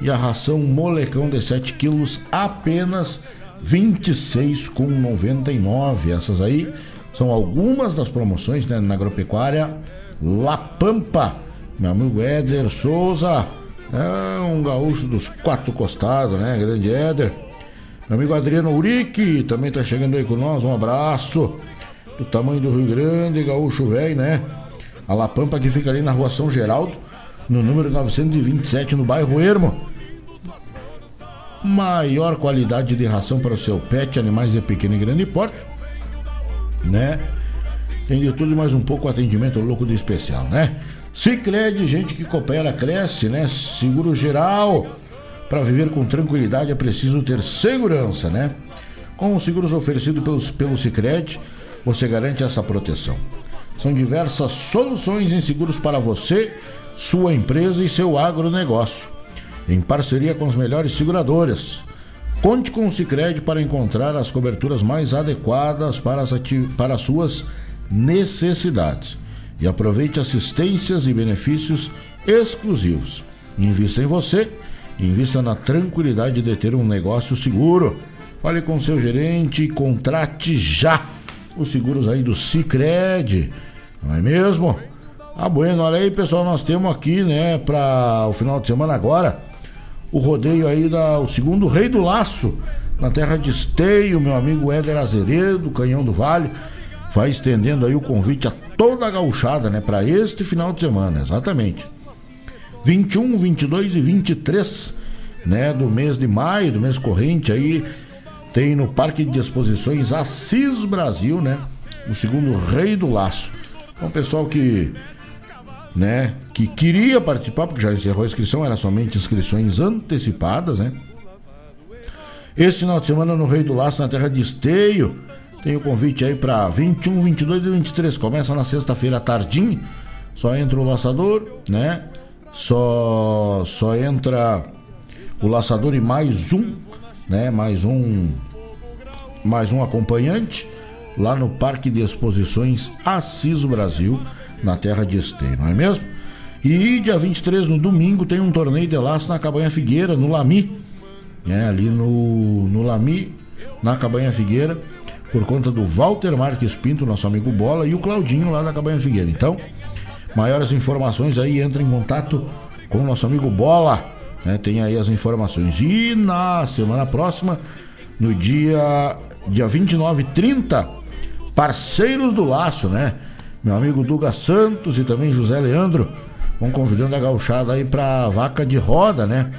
E a ração Molecão de 7 quilos, apenas R$ 26,99. Essas aí são algumas das promoções né, na agropecuária La Pampa. meu amigo Éder Souza, é um gaúcho dos quatro costados, né? Grande Éder. Meu amigo Adriano Urique também tá chegando aí com nós, um abraço. Do tamanho do Rio Grande, gaúcho velho, né? A La Pampa que fica ali na rua São Geraldo, no número 927, no bairro Ermo. Maior qualidade de ração para o seu pet, animais de pequeno e grande porte, né? Tem de tudo mais um pouco atendimento louco de especial, né? Cicred, gente que coopera, cresce, né? Seguro geral. Para viver com tranquilidade é preciso ter segurança, né? Com os seguros oferecidos pelo, pelo Cicred, você garante essa proteção. São diversas soluções em seguros para você, sua empresa e seu agronegócio. Em parceria com as melhores seguradoras. Conte com o Cicred para encontrar as coberturas mais adequadas para as, para as suas necessidades. E aproveite assistências e benefícios exclusivos. Invista em você, invista na tranquilidade de ter um negócio seguro. Fale com seu gerente e contrate já os seguros aí do Cicred. Não é mesmo? Ah, bueno, olha aí, pessoal, nós temos aqui, né, para o final de semana agora, o rodeio aí da o segundo Rei do Laço, na terra de Esteio, meu amigo Éder Azeredo, Canhão do Vale, vai estendendo aí o convite a toda a gauchada, né, para este final de semana, exatamente. 21, 22 e 23, né, do mês de maio, do mês corrente aí, tem no Parque de Exposições Assis Brasil, né, o segundo Rei do Laço. Então, pessoal que né, que queria participar, porque já encerrou a inscrição, era somente inscrições antecipadas, né? Esse final de semana no Rei do Laço, na terra de Esteio, tem o convite aí para 21, 22 e 23. Começa na sexta-feira tardinho. Só entra o laçador, né? Só só entra o laçador e mais um, né? Mais um mais um acompanhante lá no Parque de Exposições Assis Brasil, na terra de Esteio, não é mesmo? E dia 23, no domingo, tem um torneio de laço na Cabanha Figueira, no Lami. É, ali no, no Lami, na Cabanha Figueira por conta do Walter Marques Pinto, nosso amigo Bola, e o Claudinho lá da Cabanha Figueira. Então, maiores informações aí, entra em contato com o nosso amigo Bola, né? Tem aí as informações. E na semana próxima, no dia, dia 29 e 30, parceiros do laço, né? Meu amigo Duga Santos e também José Leandro vão convidando a gauchada aí pra vaca de roda, né?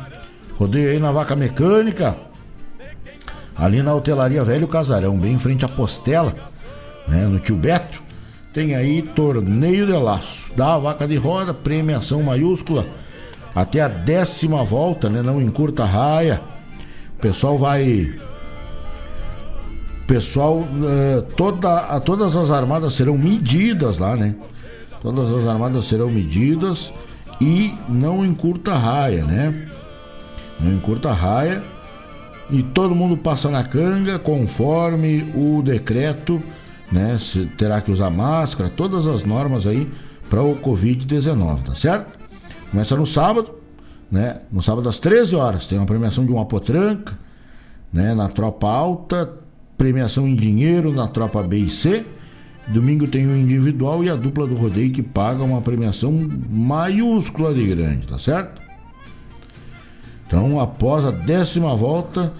Rodeio aí na vaca mecânica ali na hotelaria Velho Casarão, bem em frente à Postela, né, no Tio Beto, tem aí torneio de laço, da vaca de roda, premiação maiúscula, até a décima volta, né, não encurta raia. O pessoal vai pessoal, uh, toda, todas as armadas serão medidas lá, né? Todas as armadas serão medidas e não encurta raia, né? Não encurta raia e todo mundo passa na canga conforme o decreto, né? Se terá que usar máscara, todas as normas aí para o Covid-19, tá certo? Começa no sábado, né? No sábado às 13 horas tem uma premiação de uma potranca, né? Na tropa alta, premiação em dinheiro na tropa B e C. Domingo tem o individual e a dupla do rodeio que paga uma premiação maiúscula de grande, tá certo? Então, após a décima volta,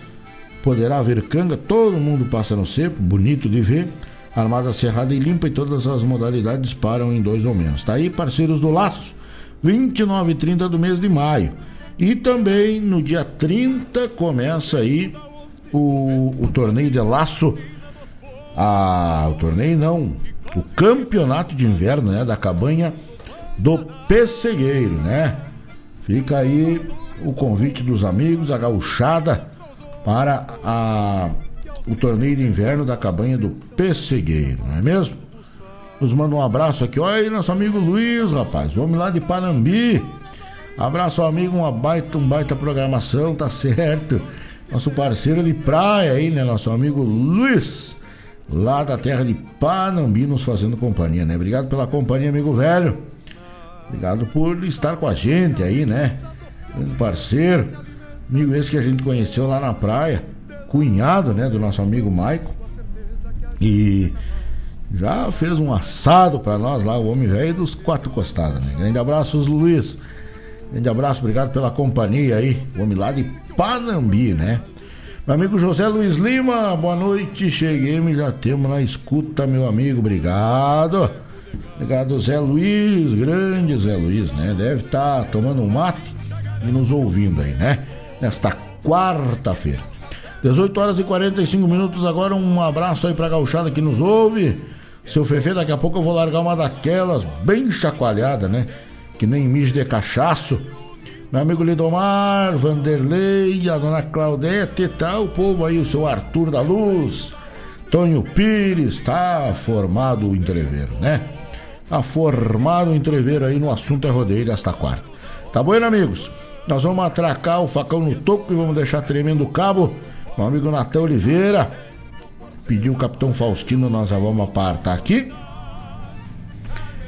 poderá haver canga, todo mundo passa no seco, bonito de ver. Armada cerrada e limpa e todas as modalidades param em dois ou menos. Tá aí, parceiros do Laço, 29 e 30 do mês de maio. E também no dia 30 começa aí o, o torneio de laço. Ah, o torneio não, o campeonato de inverno, né, da cabanha do Pessegueiro, né? Fica aí o convite dos amigos, a gauchada, para a, o torneio de inverno da cabanha do Pessegueiro, não é mesmo? Nos manda um abraço aqui, olha aí nosso amigo Luiz, rapaz, vamos lá de Panambi. Abraço amigo, uma baita, um baita programação, tá certo? Nosso parceiro de praia aí, né? Nosso amigo Luiz, lá da terra de Panambi, nos fazendo companhia, né? Obrigado pela companhia, amigo velho. Obrigado por estar com a gente aí, né? grande parceiro, amigo esse que a gente conheceu lá na praia, cunhado, né, do nosso amigo Maico. E já fez um assado para nós lá, o homem velho dos quatro costadas. Né? Grande abraço, Luiz. Grande abraço, obrigado pela companhia aí. O homem lá de Panambi, né? Meu amigo José Luiz Lima, boa noite. Cheguei, me já temos na escuta, meu amigo. Obrigado. Obrigado, Zé Luiz, grande Zé Luiz, né? Deve estar tá tomando um mate e nos ouvindo aí, né? Nesta quarta-feira. 18 horas e 45 minutos agora. Um abraço aí pra gauchada que nos ouve. Seu Fefe, daqui a pouco eu vou largar uma daquelas bem chacoalhada, né? Que nem mijo de cachaço. Meu amigo Lidomar, Vanderlei, a dona Claudete, tá o povo aí, o seu Arthur da Luz, Tonho Pires, tá formado o entreveiro, né? Tá formado o entreveiro aí no assunto é rodeio desta quarta. Tá bom, amigos? Nós vamos atracar o facão no toco e vamos deixar tremendo o cabo. Meu amigo Natan Oliveira pediu o Capitão Faustino, nós já vamos apartar aqui.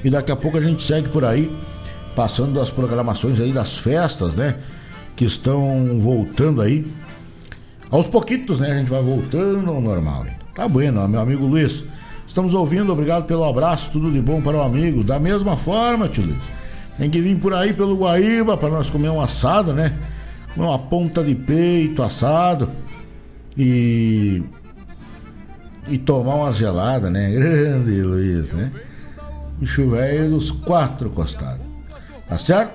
E daqui a pouco a gente segue por aí, passando as programações aí das festas, né? Que estão voltando aí. Aos pouquitos, né? A gente vai voltando ao normal. Tá bueno, meu amigo Luiz. Estamos ouvindo, obrigado pelo abraço, tudo de bom para o amigo. Da mesma forma, tio Luiz. Tem que vir por aí pelo Guaíba para nós comer um assado, né? Uma ponta de peito assado. E e tomar uma gelada, né? Grande Luiz, né? Bicho velho dos quatro costados. Tá certo?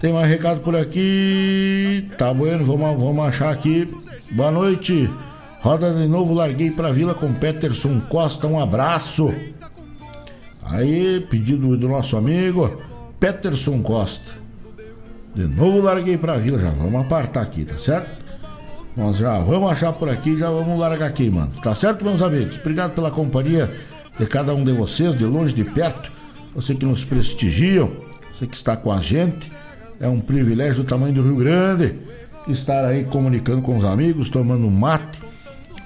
Tem mais recado por aqui. Tá bueno, vamos, vamos achar aqui. Boa noite. Roda de novo, larguei pra vila com Peterson Costa. Um abraço. Aí, pedido do nosso amigo Peterson Costa. De novo larguei pra vila, já vamos apartar aqui, tá certo? Nós já vamos achar por aqui, já vamos largar aqui, mano. Tá certo, meus amigos? Obrigado pela companhia de cada um de vocês, de longe, de perto. Você que nos prestigiam, você que está com a gente. É um privilégio do tamanho do Rio Grande estar aí comunicando com os amigos, tomando mate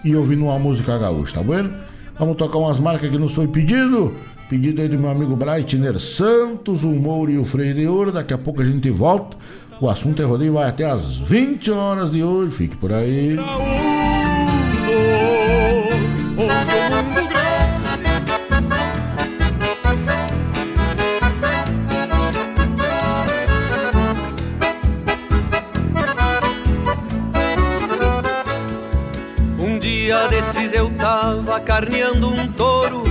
e ouvindo uma música gaúcha, tá bueno? Vamos tocar umas marcas que nos foi pedido. Pedido aí do meu amigo Breitner Santos, o Mouro e o Freio de Ouro. Daqui a pouco a gente volta o assunto é rodeio vai até as 20 horas de hoje. Fique por aí. Um dia desses eu tava carneando um touro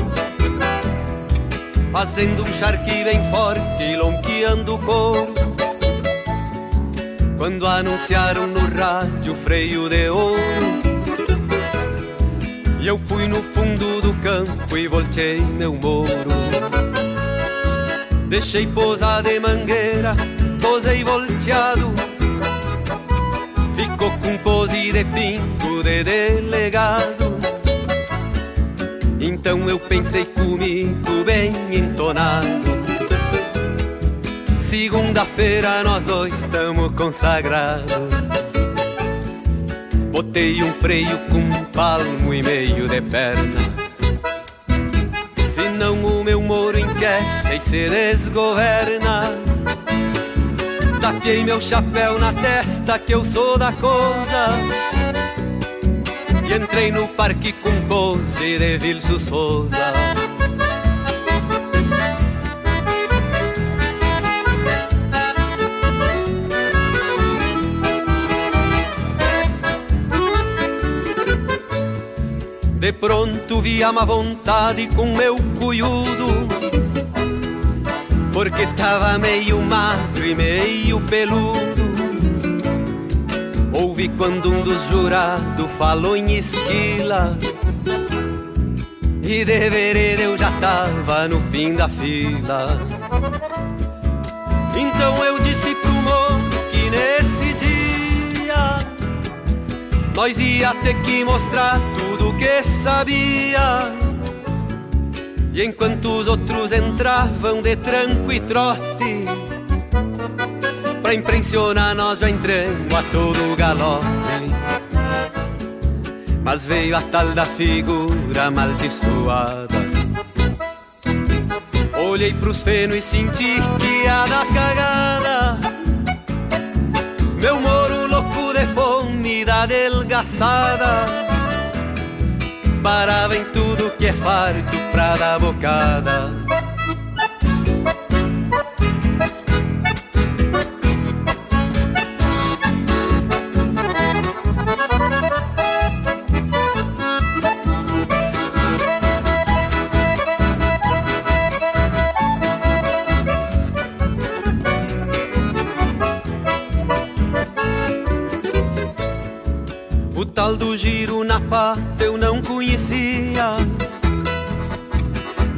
Fazendo um charque bem forte lonqueando o couro quando anunciaram no rádio freio de ouro. E eu fui no fundo do campo e voltei meu moro. Deixei pousar de mangueira, posei volteado. Ficou com pose de pinto de delegado. Então eu pensei comigo bem entonado Segunda-feira nós dois estamos consagrados. Botei um freio com um palmo e meio de perna. Senão o meu moro enquecha e se desgoverna. Taquei meu chapéu na testa que eu sou da coisa. E entrei no parque com pose de Vilso Souza. De pronto vi a má vontade com meu cuiudo Porque tava meio magro e meio peludo. Ouvi quando um dos jurados falou em esquila E de eu já tava no fim da fila. Então eu disse pro moço que nesse dia Nós ia ter que mostrar tudo que sabia. E enquanto os outros entravam de tranco e trote, pra impressionar nós já entramos a todo galope. Mas veio a tal da figura amaldiçoada. Olhei pros fenos e senti que ia dar cagada. Meu moro louco de fome da delgaçada esbarava em tudo que é farto pra dar bocada. O tal do giro na pata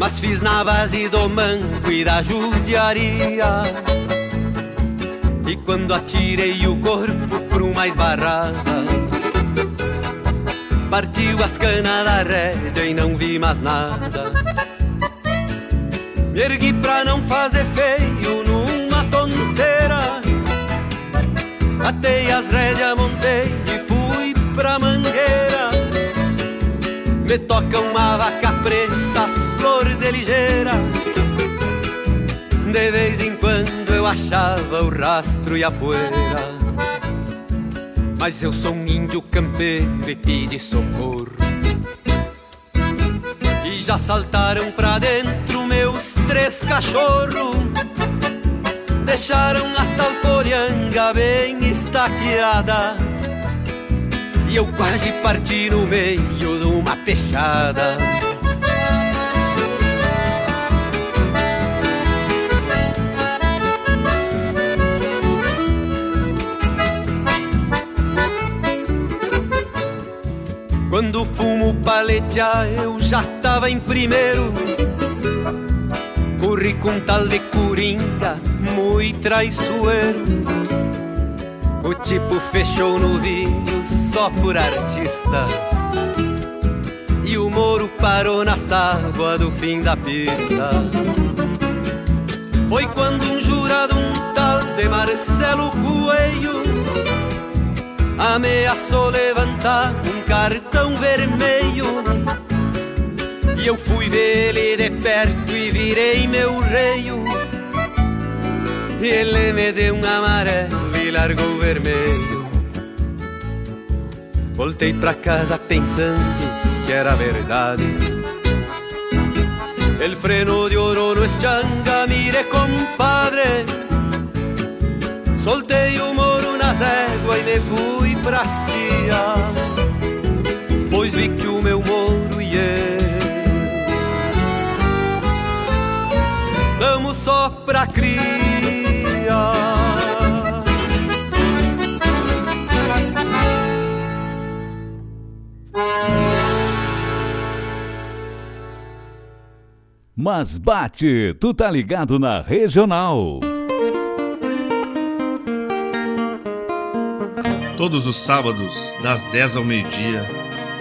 Mas fiz na base do manco e da judiaria. E quando atirei o corpo por uma esbarrada Partiu as canas da rédea e não vi mais nada. Me ergui pra não fazer feio numa tonteira. Atei as rédeas, montei e fui pra mangueira. Me toca uma vaca preta, ligeira. De vez em quando eu achava o rastro e a poeira. Mas eu sou um índio campeiro e pedi socorro. E já saltaram pra dentro meus três cachorros. Deixaram a tal porianga bem estaqueada E eu quase parti no meio de uma peixada paletear eu já tava em primeiro. Corri com tal de coringa, muito traiçoeiro. O tipo fechou no vinho só por artista. E o moro parou nas tábuas do fim da pista. Foi quando um jurado, um tal de Marcelo Coelho Ameaçou levantar um cartão vermelho. E eu fui ver ele de perto e virei meu reio. E ele me deu um amarelo e largou vermelho. Voltei pra casa pensando que era verdade. El freno de oro no eschanga, mire compadre. Soltei o moro na régua e me fui pra hastia Pois vi que o meu moro e eu Damos só pra cria Mas bate, tu tá ligado na regional. Todos os sábados, das 10 ao meio-dia,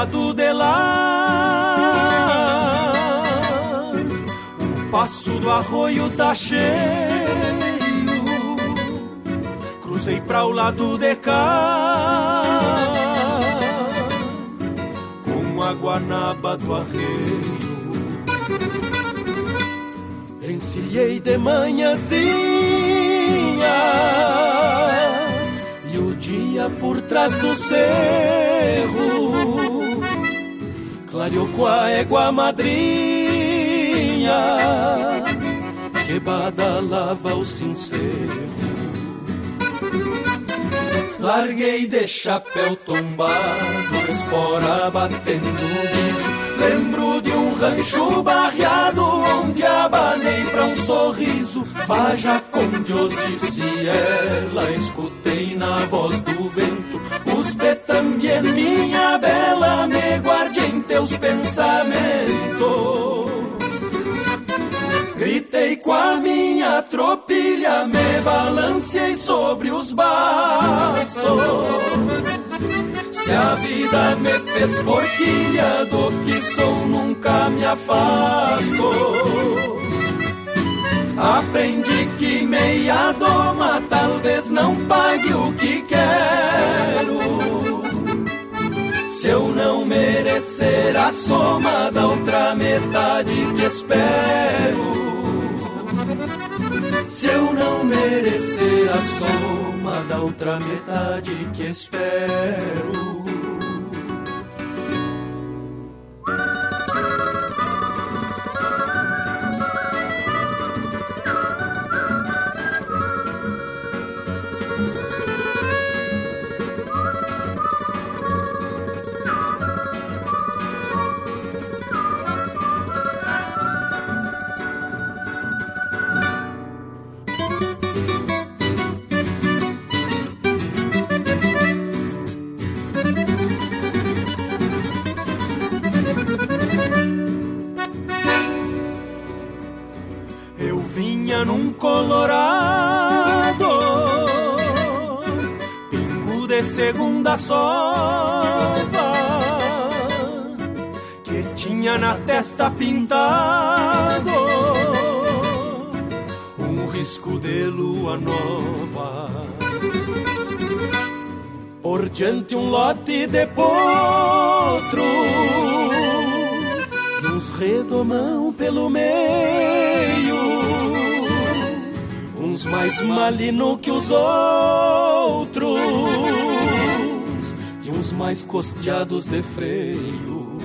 Lado de lá. O passo do arroio tá cheio. Cruzei pra o lado de cá. Com a guanaba do arreio. Encilhei de manhãzinha. E o dia por trás do cerro Clareou com a égua madrinha que badalava o sincero. Larguei de chapéu tombado, espora batendo guiso. Lembro de um rancho barreado, onde abanei pra um sorriso. Vaja com Deus, disse ela, escutei na voz do vento. Você também, minha teus pensamentos. Gritei com a minha tropilha, me balancei sobre os bastos. Se a vida me fez forquilha, do que sou nunca me afasto. Aprendi que meia doma talvez não pague o que quero. Se eu não merecer a soma da outra metade que espero. Se eu não merecer a soma da outra metade que espero. Segunda sova, que tinha na testa pintado um risco de lua nova. Por diante um lote de potro e uns redomão pelo meio, uns mais malino que os outros mais costeados de freio.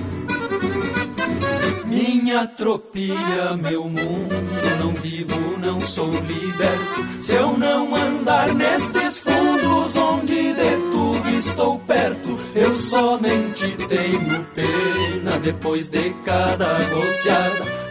Minha tropilha, meu mundo, não vivo, não sou liberto. Se eu não andar nestes fundos onde de tudo estou perto, eu somente tenho pena depois de cada goteada.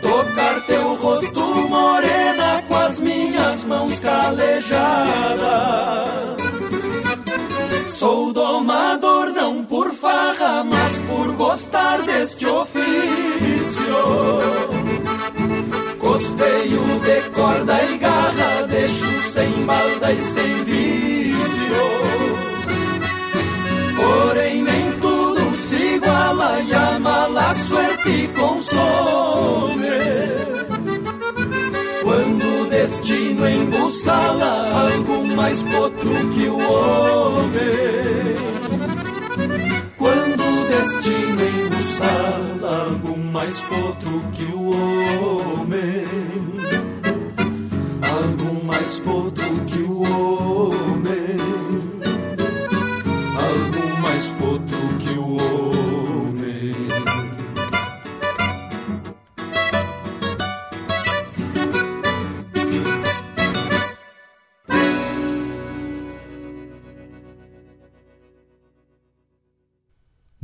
Corda e garra, deixo sem balda e sem vício. Porém, nem tudo se iguala e a mala suerte consome. Quando o destino embussala algo mais potro que o homem. Quando o destino embussala algo mais potro que o homem. Algo mais potro que o homem. Algo mais potro que o homem.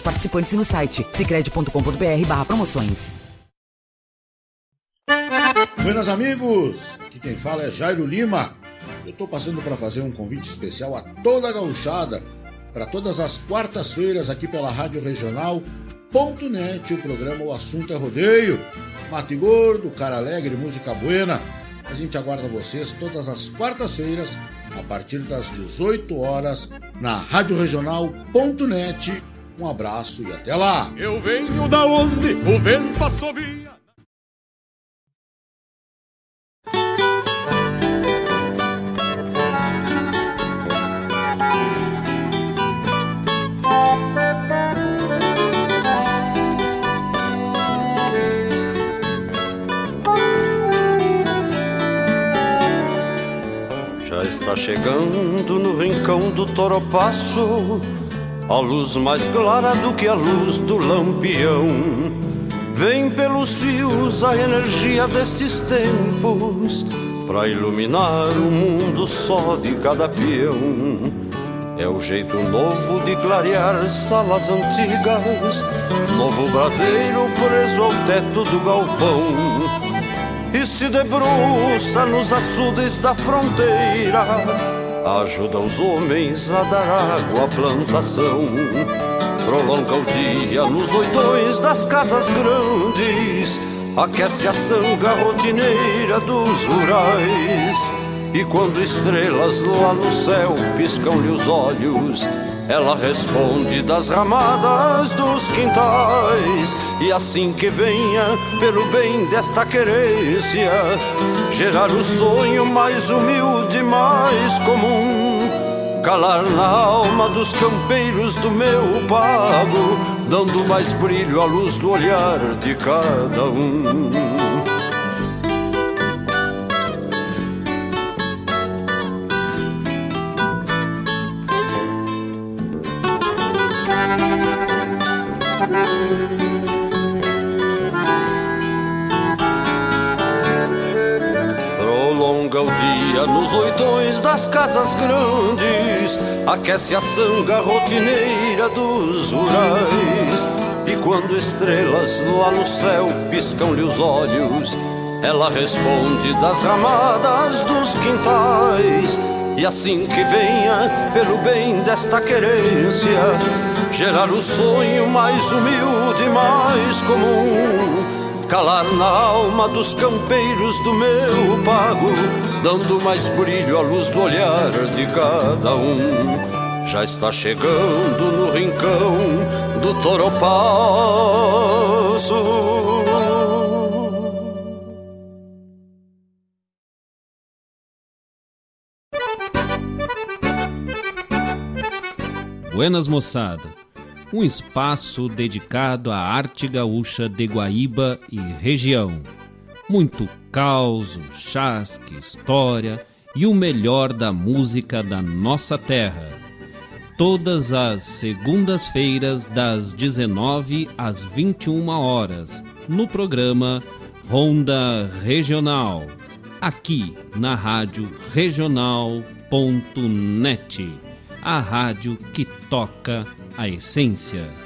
participantes e no site sicredi.com.br barra promoções. Buenas amigos, aqui quem fala é Jairo Lima. Eu tô passando para fazer um convite especial a toda a gauchada para todas as quartas-feiras aqui pela Rádio Regional.net, o programa O Assunto é Rodeio. Mate Gordo, Cara Alegre, Música Buena. A gente aguarda vocês todas as quartas-feiras, a partir das 18 horas, na Rádio Regional.net. Um abraço e até lá! Eu venho da onde o vento assovia. Já está chegando no rincão do Toropasso a luz mais clara do que a luz do lampião. Vem pelos fios a energia destes tempos para iluminar o mundo só de cada peão. É o jeito novo de clarear salas antigas, novo braseiro preso ao teto do galpão. E se debruça nos açudes da fronteira, ajuda os homens a dar água à plantação. Prolonga o dia nos oitões das casas grandes, aquece a sanga rotineira dos rurais e quando estrelas lá no céu piscam-lhe os olhos, ela responde das ramadas dos quintais. E assim que venha, pelo bem desta querência, gerar o sonho mais humilde, mais comum. Calar na alma dos campeiros do meu pago, dando mais brilho à luz do olhar de cada um. Das casas grandes, aquece a sanga rotineira dos rurais. E quando estrelas lá no céu piscam-lhe os olhos, ela responde das ramadas dos quintais. E assim que venha, pelo bem desta querência, gerar o sonho mais humilde, mais comum calar na alma dos campeiros do meu pago, dando mais brilho à luz do olhar de cada um. Já está chegando no rincão do Toropasso. Buenas moçada um espaço dedicado à arte gaúcha de Guaíba e região. Muito caos, chasque, história e o melhor da música da nossa terra. Todas as segundas-feiras, das 19 às 21 horas, no programa Ronda Regional, aqui na Rádio Regional.net, a rádio que toca a Essência.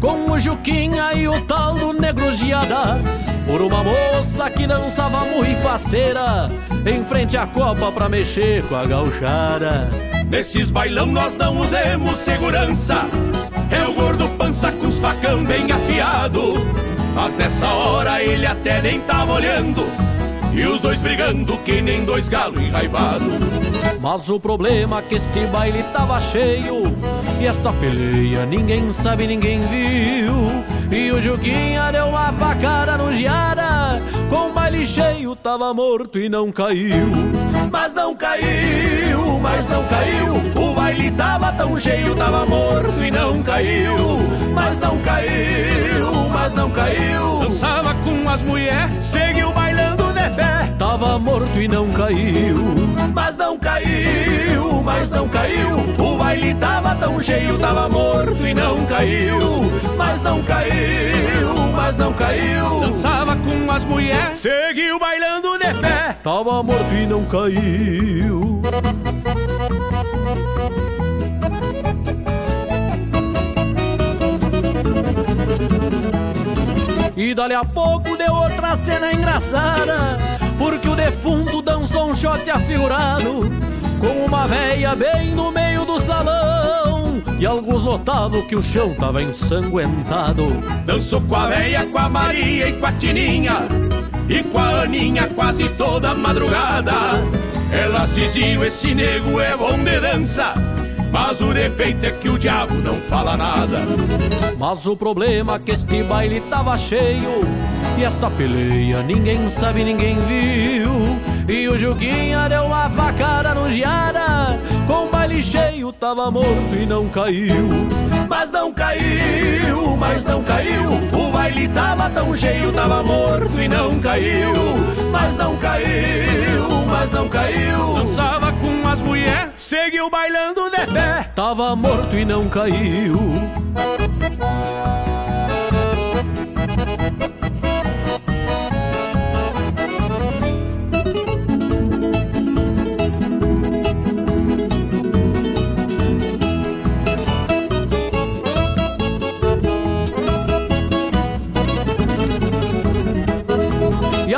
Com o Juquinha e o tal do Negro Giada Por uma moça que dançava muito faceira Em frente à copa pra mexer com a gauchada. Nesses bailão nós não usemos segurança. É o gordo pança com os facão bem afiado. Mas nessa hora ele até nem tava olhando. E os dois brigando que nem dois galos enraivados mas o problema é que este baile tava cheio E esta peleia ninguém sabe, ninguém viu. E o Juquinha deu uma facada no Giara. Com o baile cheio tava morto e não caiu. Mas não caiu, mas não caiu. O baile tava tão cheio, tava morto e não caiu. Mas não caiu, mas não caiu. Dançava com as mulheres, seguiu bailando de Tava morto e não caiu. Mas não caiu, mas não caiu. O baile tava tão cheio, tava morto e não caiu. Mas não caiu, mas não caiu. Dançava com as mulheres, seguiu bailando de pé. Tava morto e não caiu E dali a pouco deu outra cena engraçada porque o defunto dançou um shot afigurado Com uma véia bem no meio do salão E alguns notavam que o chão tava ensanguentado Dançou com a véia, com a Maria e com a Tininha E com a Aninha quase toda madrugada Elas diziam: esse nego é bom de dança. Mas o defeito é que o diabo não fala nada. Mas o problema é que este baile tava cheio. E esta peleia ninguém sabe, ninguém viu. E o Juquinha deu uma facada no Giara. Com o baile cheio, tava morto e não caiu. Mas não caiu, mas não caiu. O baile tava tão cheio, tava morto e não caiu. Mas não caiu, mas não caiu. Dançava com as mulheres, seguiu bailando de pé. Tava morto e não caiu.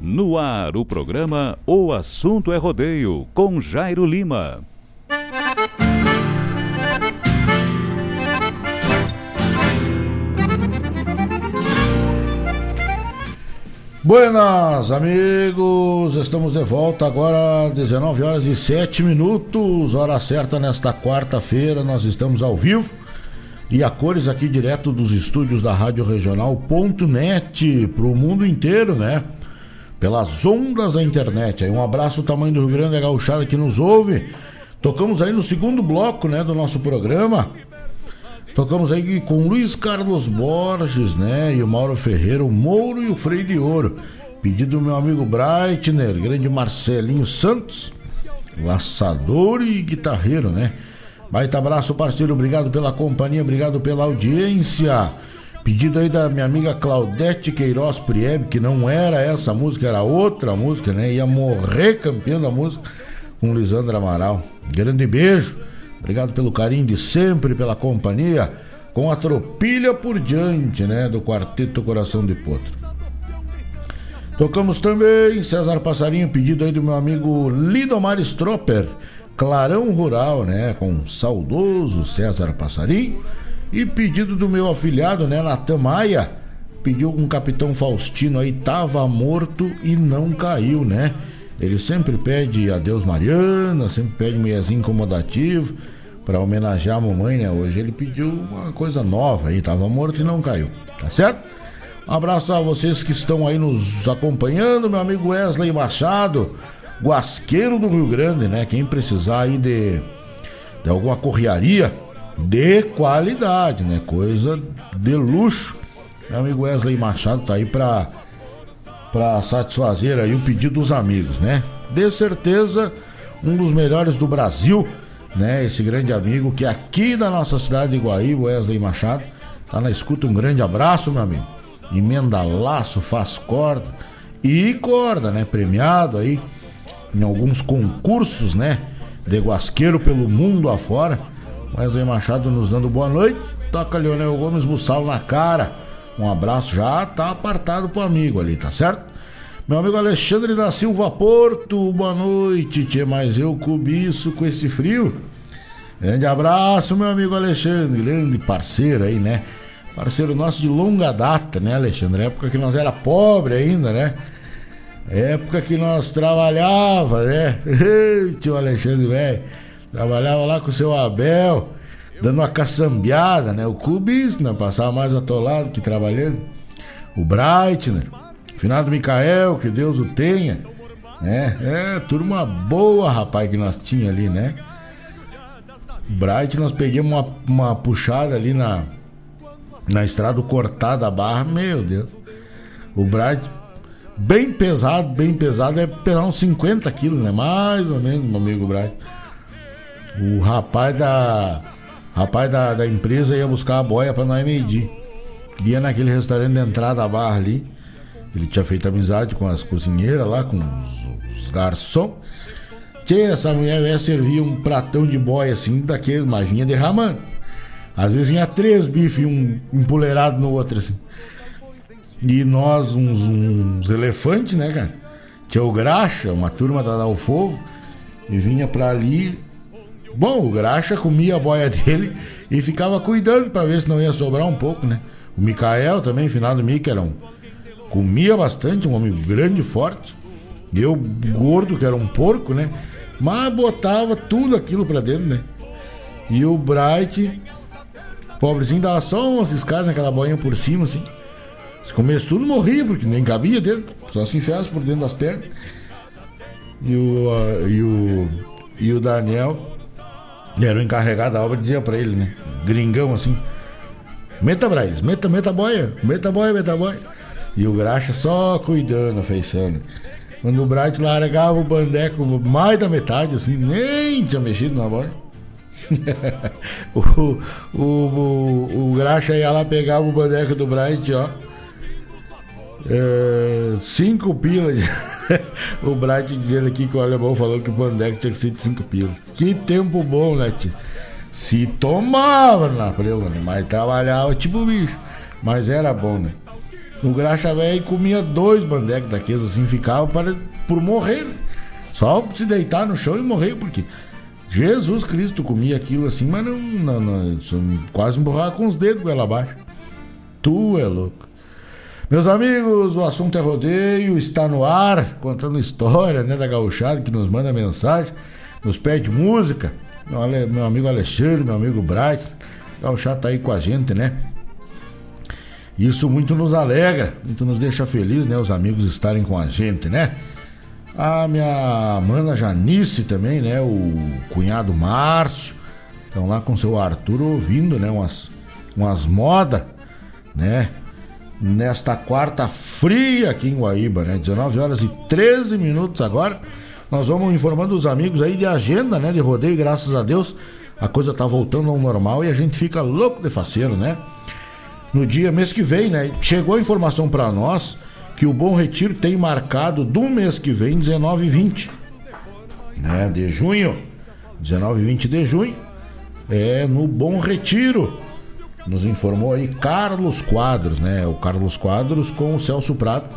No ar, o programa O Assunto é Rodeio, com Jairo Lima. Buenas, amigos! Estamos de volta agora, 19 horas e 7 minutos, hora certa nesta quarta-feira. Nós estamos ao vivo e a cores aqui direto dos estúdios da Rádio Regional.net para o mundo inteiro, né? Pelas ondas da internet. Aí um abraço, tamanho do Rio Grande da Gauchada que nos ouve. Tocamos aí no segundo bloco, né, do nosso programa. Tocamos aí com Luiz Carlos Borges, né? E o Mauro Ferreira, o Mouro e o Frei de Ouro. Pedido do meu amigo Breitner, grande Marcelinho Santos, laçador e guitarreiro, né? Baita abraço, parceiro. Obrigado pela companhia, obrigado pela audiência. Pedido aí da minha amiga Claudete Queiroz Prieb, que não era essa música, era outra música, né? Ia morrer campeão da música com Lisandra Amaral. Grande beijo. Obrigado pelo carinho de sempre, pela companhia. Com a tropilha por diante, né? Do Quarteto Coração de Potro. Tocamos também César Passarinho, pedido aí do meu amigo Lidomar Stropper, Clarão Rural, né? Com o saudoso César Passarinho. E pedido do meu afilhado, né? Natan Maia, pediu um Capitão Faustino aí, tava morto e não caiu, né? Ele sempre pede adeus Mariana, sempre pede mulherzinho incomodativo para homenagear a mamãe, né? Hoje ele pediu uma coisa nova aí, tava morto e não caiu, tá certo? Um abraço a vocês que estão aí nos acompanhando, meu amigo Wesley Machado, guasqueiro do Rio Grande, né? Quem precisar aí de, de alguma correaria de qualidade, né? Coisa de luxo. Meu amigo Wesley Machado tá aí pra, pra satisfazer aí o pedido dos amigos, né? De certeza, um dos melhores do Brasil, né? Esse grande amigo que é aqui da nossa cidade de Guaíba, Wesley Machado, tá na escuta. Um grande abraço, meu amigo. Emenda laço, faz corda e corda, né? Premiado aí em alguns concursos, né? De guasqueiro pelo mundo afora. Wesley Machado nos dando boa noite. Toca Leonel Gomes Bussal na cara. Um abraço já tá apartado pro amigo ali, tá certo? Meu amigo Alexandre da Silva Porto, boa noite, tchê, mas eu cubiço com esse frio. Grande abraço, meu amigo Alexandre, grande parceiro aí, né? Parceiro nosso de longa data, né, Alexandre? Época que nós era pobre ainda, né? Época que nós trabalhava, né? Tio Alexandre, velho. Trabalhava lá com o seu Abel, dando uma caçambiada, né? O Cubis, né? Passava mais atolado que trabalhando. O Breitner, o finado Micael, que Deus o tenha. Né? É, turma boa, rapaz, que nós tinha ali, né? Bright, nós pegamos uma, uma puxada ali na, na estrada cortada a barra, meu Deus. O Bright, bem pesado, bem pesado, é pesar uns 50 quilos, né? Mais ou menos, meu amigo Bright. O rapaz da. Rapaz da, da empresa ia buscar a boia pra nós medir. Ia naquele restaurante de entrada da barra ali. Ele tinha feito amizade com as cozinheiras lá, com os, os garçons. Tchê, essa mulher ia servir um pratão de boia assim, daqueles, mas vinha derramando. Às vezes vinha três bifes, um empoleirado no outro, assim. E nós, uns, uns elefantes, né, cara? Tinha o Graxa, uma turma da Dal Fogo, e vinha pra ali. Bom, o Graxa comia a boia dele e ficava cuidando para ver se não ia sobrar um pouco, né? O Micael também, finado Mica, era um. Comia bastante, um homem grande e forte. Eu, gordo, que era um porco, né? Mas botava tudo aquilo pra dentro, né? E o Bright, pobrezinho, dava só umas escadas naquela boinha por cima, assim. Se comesse tudo, morria, porque nem cabia dentro. Só se enfiasse por dentro das pernas. E o, uh, e o, e o Daniel, era o encarregado da obra, dizia pra ele, né? Gringão, assim. Meta, Braz, meta, meta boia, meta boia, meta boia. E o Graxa só cuidando, afeiçando. Quando o Bright largava o bandeco mais da metade, assim, nem tinha mexido na boia. o, o, o, o Graxa ia lá, pegava o bandeco do Bright, ó. É, cinco pilas. o Bright dizendo aqui que o alemão falou que o bandeco tinha que ser de cinco pilas. Que tempo bom, né, tia? Se tomava na prela, né? Mas trabalhava tipo bicho. Mas era bom, né? O graxa velho comia dois bandecos daqueles assim, ficava para, por morrer. Né? Só se deitar no chão e morrer, porque Jesus Cristo comia aquilo assim, mas não, não, não quase emburrava com os dedos ela abaixo. Tu é louco. Meus amigos, o assunto é rodeio, está no ar, contando história, né, da gauchada que nos manda mensagem, nos pede música. Meu, meu amigo Alexandre, meu amigo Bright, o gauchado tá aí com a gente, né? Isso muito nos alegra, muito nos deixa feliz, né? Os amigos estarem com a gente, né? A minha mana Janice também, né? O cunhado Márcio. Estão lá com seu Arthur ouvindo, né? Umas, umas modas, né? Nesta quarta fria aqui em Guaíba, né? 19 horas e 13 minutos agora. Nós vamos informando os amigos aí de agenda, né? De rodeio, graças a Deus. A coisa tá voltando ao normal e a gente fica louco de faceiro, né? no dia mês que vem, né? Chegou a informação para nós que o Bom Retiro tem marcado do mês que vem 19 e 20, né? De junho, 19 e 20 de junho, é no Bom Retiro. Nos informou aí Carlos Quadros, né? O Carlos Quadros com o Celso Prato.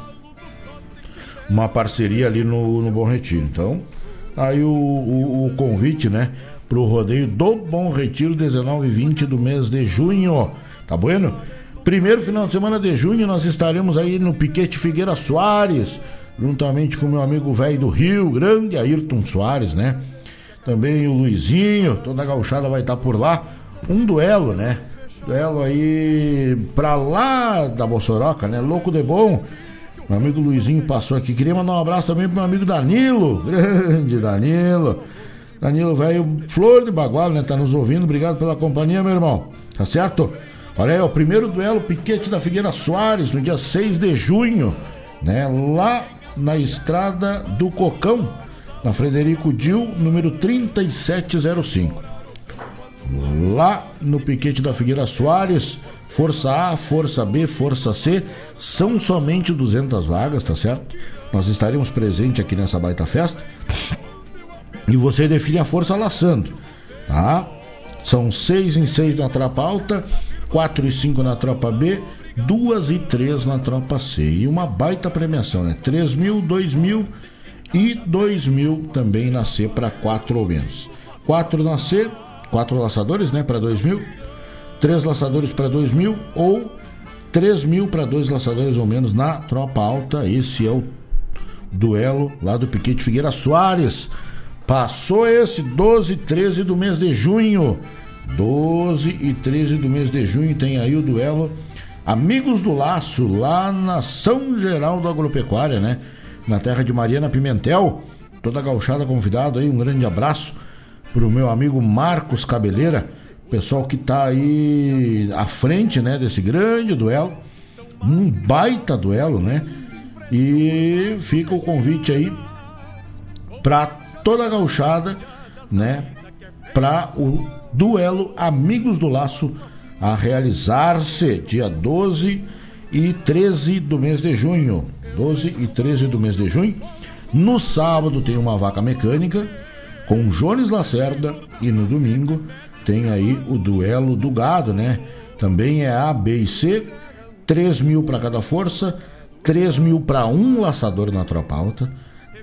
Uma parceria ali no, no Bom Retiro. Então, aí o, o, o convite, né? Pro rodeio do Bom Retiro 19 e 20 do mês de junho. Tá bueno? Primeiro final de semana de junho nós estaremos aí no Piquete Figueira Soares, juntamente com meu amigo velho do Rio Grande, Ayrton Soares, né? Também o Luizinho, toda a gauchada vai estar por lá. Um duelo, né? Duelo aí pra lá da Bossoroca, né? Louco de bom. Meu amigo Luizinho passou aqui. Queria mandar um abraço também pro meu amigo Danilo. Grande Danilo. Danilo, velho, flor de bagual, né? Tá nos ouvindo. Obrigado pela companhia, meu irmão. Tá certo? Olha aí, o primeiro duelo Piquete da Figueira Soares, no dia 6 de junho, né? Lá na estrada do Cocão, na Frederico Dil, número 3705. Lá no Piquete da Figueira Soares, Força A, Força B, Força C, são somente 200 vagas, tá certo? Nós estaremos presentes aqui nessa baita festa. E você define a força laçando, tá? São seis em seis na trapa alta 4 e 5 na tropa B, 2 e 3 na tropa C. E uma baita premiação, né? 3 mil, 2 mil e 2 mil também na C para 4 ou menos. 4 na C, 4 laçadores, né? Para 2 mil. três laçadores para dois mil ou três mil para dois laçadores ou menos na tropa alta. Esse é o duelo lá do Piquete Figueira Soares. Passou esse 12 e 13 do mês de junho. 12 e 13 do mês de junho tem aí o duelo Amigos do Laço, lá na São Geraldo Agropecuária, né? Na terra de Mariana Pimentel. Toda a gauchada convidado aí, um grande abraço pro meu amigo Marcos Cabeleira, pessoal que tá aí à frente, né, desse grande duelo. Um baita duelo, né? E fica o convite aí para toda a gauchada, né? Para o duelo Amigos do Laço a realizar-se dia 12 e 13 do mês de junho. 12 e 13 do mês de junho. No sábado tem uma vaca mecânica com Jones Lacerda e no domingo tem aí o duelo do gado, né? Também é A, B e C, 3 mil para cada força, 3 mil para um laçador na tropa alta,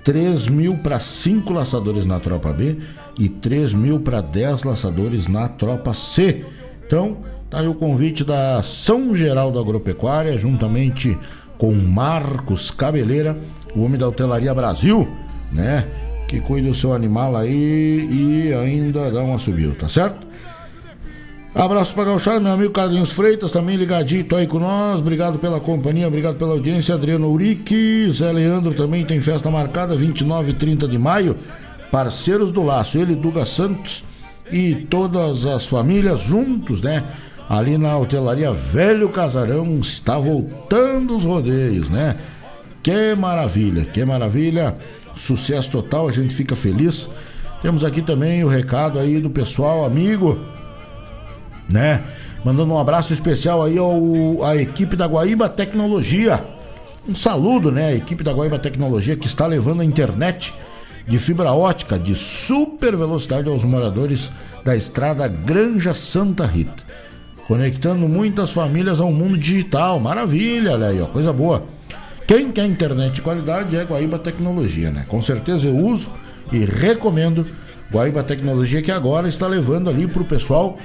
3 mil para cinco laçadores na tropa B e 3 mil para 10 laçadores na tropa C. Então, Tá aí o convite da São Geraldo Agropecuária, juntamente com Marcos Cabeleira, o homem da Hotelaria Brasil, né? Que cuida do seu animal aí e ainda dá uma subiu, tá certo? Abraço para Gauchado, meu amigo Carlinhos Freitas, também ligadinho, tô aí com nós. Obrigado pela companhia, obrigado pela audiência. Adriano Urique, Zé Leandro também tem festa marcada, 29 e 30 de maio. Parceiros do Laço, ele, Duga Santos e todas as famílias juntos, né? ali na hotelaria Velho Casarão, está voltando os rodeios, né? Que maravilha, que maravilha. Sucesso total, a gente fica feliz. Temos aqui também o recado aí do pessoal amigo, né? Mandando um abraço especial aí ao a equipe da Guaíba Tecnologia. Um saludo, né? A equipe da Guaíba Tecnologia que está levando a internet de fibra ótica de super velocidade aos moradores da estrada Granja Santa Rita conectando muitas famílias ao mundo digital. Maravilha, olha aí, ó, coisa boa. Quem quer internet de qualidade é Guaíba Tecnologia, né? Com certeza eu uso e recomendo Guaíba Tecnologia que agora está levando ali pro pessoal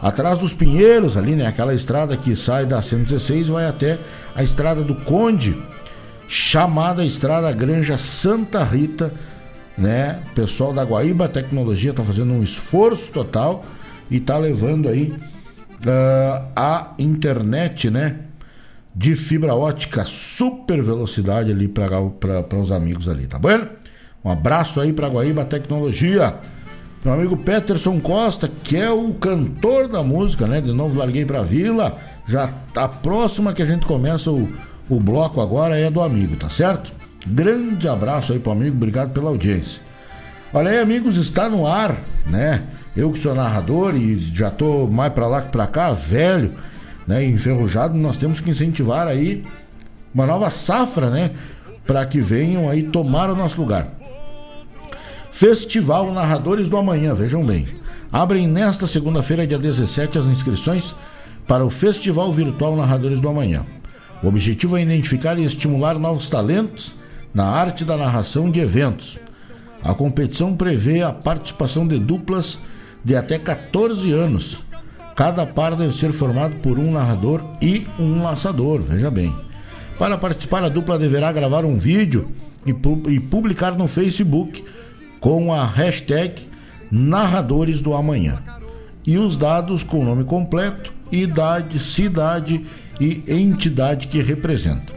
atrás dos Pinheiros ali, né? Aquela estrada que sai da 116 e vai até a estrada do Conde, chamada Estrada Granja Santa Rita, né? Pessoal da Guaíba Tecnologia está fazendo um esforço total e está levando aí uh, a internet, né? De fibra ótica super velocidade ali para os amigos ali, tá bom? Um abraço aí para Guaíba Tecnologia. Meu amigo Peterson Costa, que é o cantor da música, né? De novo larguei pra vila. Já a próxima que a gente começa o, o bloco agora é do amigo, tá certo? Grande abraço aí pro amigo, obrigado pela audiência. Olha aí, amigos, está no ar, né? Eu que sou narrador e já tô mais para lá que para cá, velho, né, enferrujado, nós temos que incentivar aí uma nova safra, né, para que venham aí tomar o nosso lugar. Festival Narradores do Amanhã, vejam bem. Abrem nesta segunda-feira, dia 17, as inscrições para o Festival Virtual Narradores do Amanhã. O objetivo é identificar e estimular novos talentos na arte da narração de eventos. A competição prevê a participação de duplas de até 14 anos. Cada par deve ser formado por um narrador e um laçador, veja bem. Para participar, a dupla deverá gravar um vídeo e, e publicar no Facebook com a hashtag Narradores do Amanhã e os dados com o nome completo, idade, cidade e entidade que representa.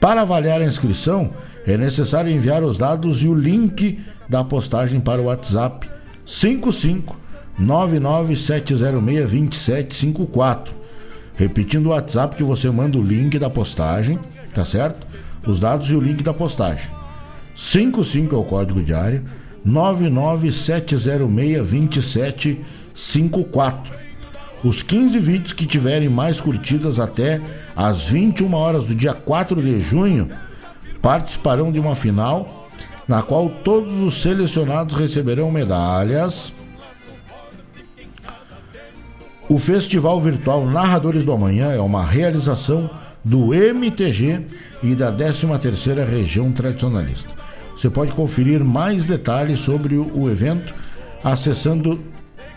Para avaliar a inscrição, é necessário enviar os dados e o link da postagem para o WhatsApp 55 997062754. Repetindo o WhatsApp que você manda o link da postagem, tá certo? Os dados e o link da postagem. 55 é o código de área 997062754. Os 15 vídeos que tiverem mais curtidas até às 21 horas do dia 4 de junho participarão de uma final na qual todos os selecionados receberão medalhas o Festival Virtual Narradores do Amanhã é uma realização do MTG e da 13ª Região Tradicionalista. Você pode conferir mais detalhes sobre o evento acessando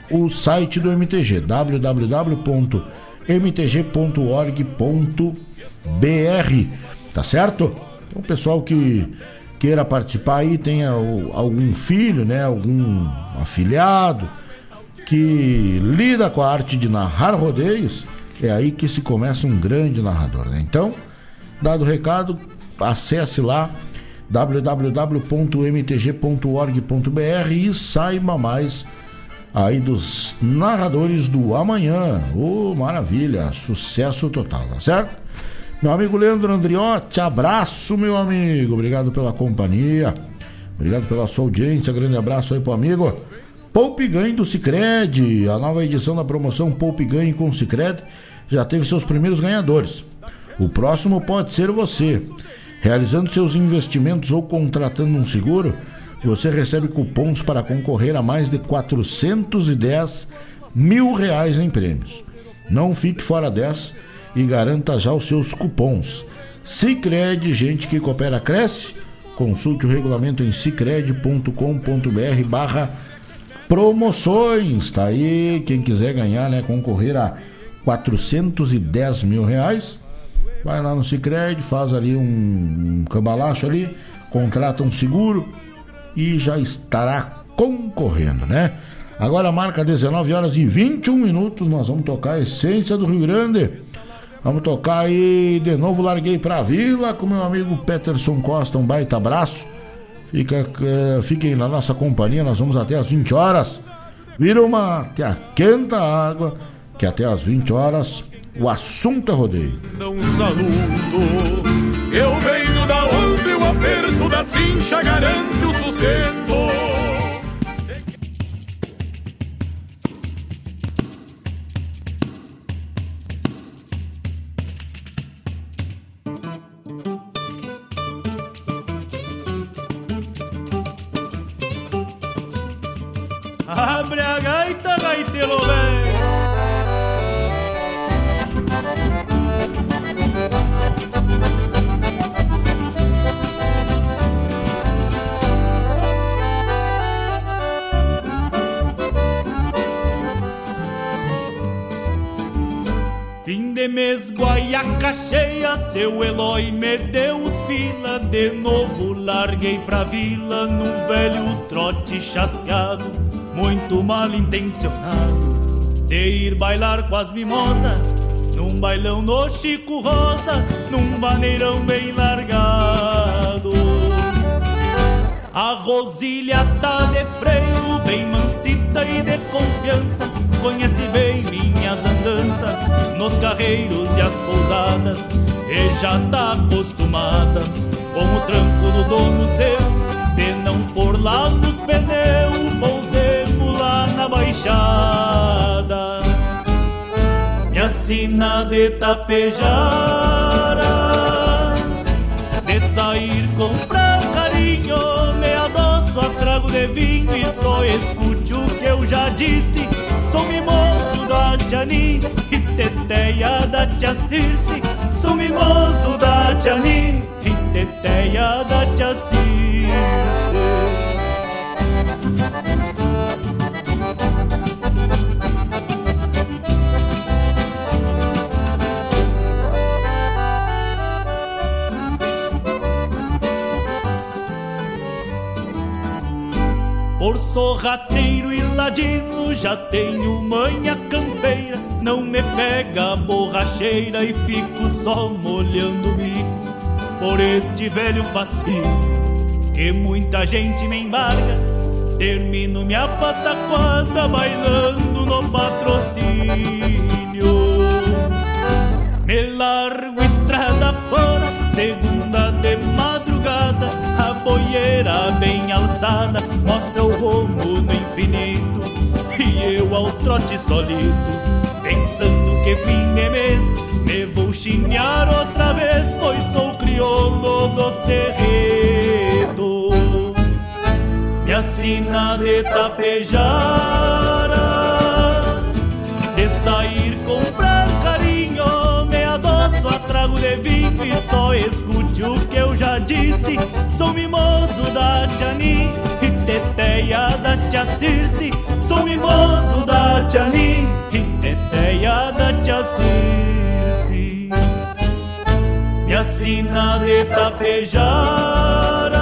o site do MTG, www.mtg.org.br, tá certo? Então, pessoal que queira participar aí, tenha algum filho, né, algum afilhado que lida com a arte de narrar rodeios, é aí que se começa um grande narrador, né? Então, dado o recado, acesse lá www.mtg.org.br e saiba mais aí dos narradores do amanhã. Ô, oh, maravilha, sucesso total, tá certo? Meu amigo Leandro Andriotti, abraço, meu amigo. Obrigado pela companhia. Obrigado pela sua audiência. Grande abraço aí pro amigo. Poupe Ganhe do Cicred. A nova edição da promoção Poupe Ganhe com Cicred já teve seus primeiros ganhadores. O próximo pode ser você. Realizando seus investimentos ou contratando um seguro, você recebe cupons para concorrer a mais de 410 mil reais em prêmios. Não fique fora dessa e garanta já os seus cupons. Cicred, gente que coopera cresce. Consulte o regulamento em cicred.com.br barra promoções. Tá aí, quem quiser ganhar, né, concorrer a 410 mil reais, vai lá no Cicred, faz ali um, um cambalacho ali, contrata um seguro e já estará concorrendo, né? Agora marca 19 horas e 21 minutos, nós vamos tocar a essência do Rio Grande. Vamos tocar aí de novo, larguei pra vila com meu amigo Peterson Costa, um baita abraço. Fica, uh, fiquem na nossa companhia, nós vamos até as 20 horas. Vira uma até a quenta água, que até as 20 horas o assunto é rodeio. Um saludo, eu venho da onde o aperto da cincha garante o sustento. Abre a gaita, gaitelo velho. Fim de mês, guaiaca cheia, seu Eloy me deu os pila De novo larguei pra vila, no velho trote chasqueado muito mal intencionado de ir bailar com as mimosas num bailão no Chico Rosa, num vaneirão bem largado. A Rosilha tá de freio, bem mansita e de confiança, conhece bem minhas andanças nos carreiros e as pousadas, e já tá acostumada com o tranco do dono seu, se não for lá nos pneus, pousemos lá na baixada. Minha sina de tapejara, de sair comprar carinho, me adoço a trago de vinho e só escute o que eu já disse. Sou mimoso da Tiani e teteia da Tia Circe. Sou mimoso da Tiani teteia da Tia. Por sorrateiro e ladino já tenho manha campeira Não me pega a borracheira e fico só molhando o bico Por este velho facinho que muita gente me embarga. Termino minha pataquada bailando no patrocínio. Me largo estrada fora, segunda de madrugada A boieira bem alçada mostra o rumo no infinito E eu ao trote solito, pensando que fim de mês Me vou chinhar outra vez, pois sou crioulo do cerredo minha sina de tapejara, de sair comprar carinho, me adoço a trago de vinho e só escute o que eu já disse. Sou mimoso da Tiani e teteia da Tia Circe, sou mimoso da Tiani e teteia da Tia Circe. Me assina de tapejara,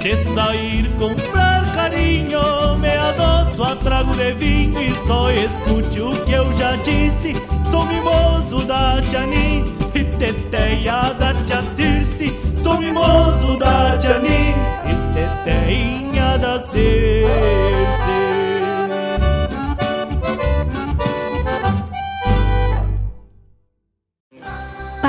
de sair comprar carinho, me adoço a trago de vinho e só escute o que eu já disse. Sou mimoso da Tiani e teteia da Tia Circe. Sou mimoso da Tiani e teteinha da Circe.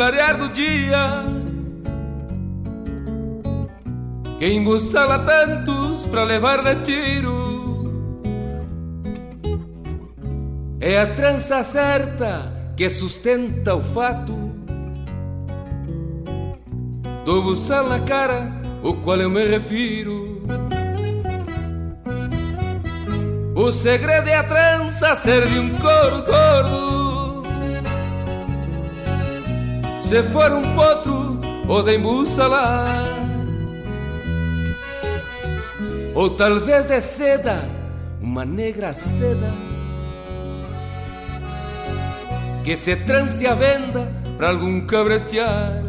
Clarear do dia. Quem buçala tantos pra levar de tiro. É a trança certa que sustenta o fato Do buçal na cara, o qual eu me refiro. O segredo é a trança ser de um couro gordo se for um potro ou de lá ou talvez de seda, uma negra seda que se trance a venda para algum cabretear.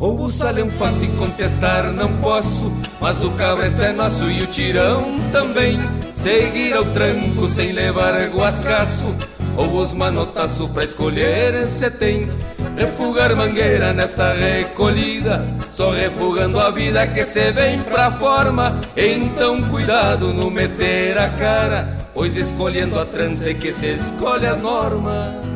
Ou buçal é um fato e contestar não posso, mas o cabreste é nosso e o tirão também. Seguir ao tranco sem levar guascaço ou os manotaço pra escolher se tem. Refugar mangueira nesta recolhida Só refugando a vida que se vem pra forma. Então cuidado no meter a cara Pois escolhendo a trance que se escolhe as normas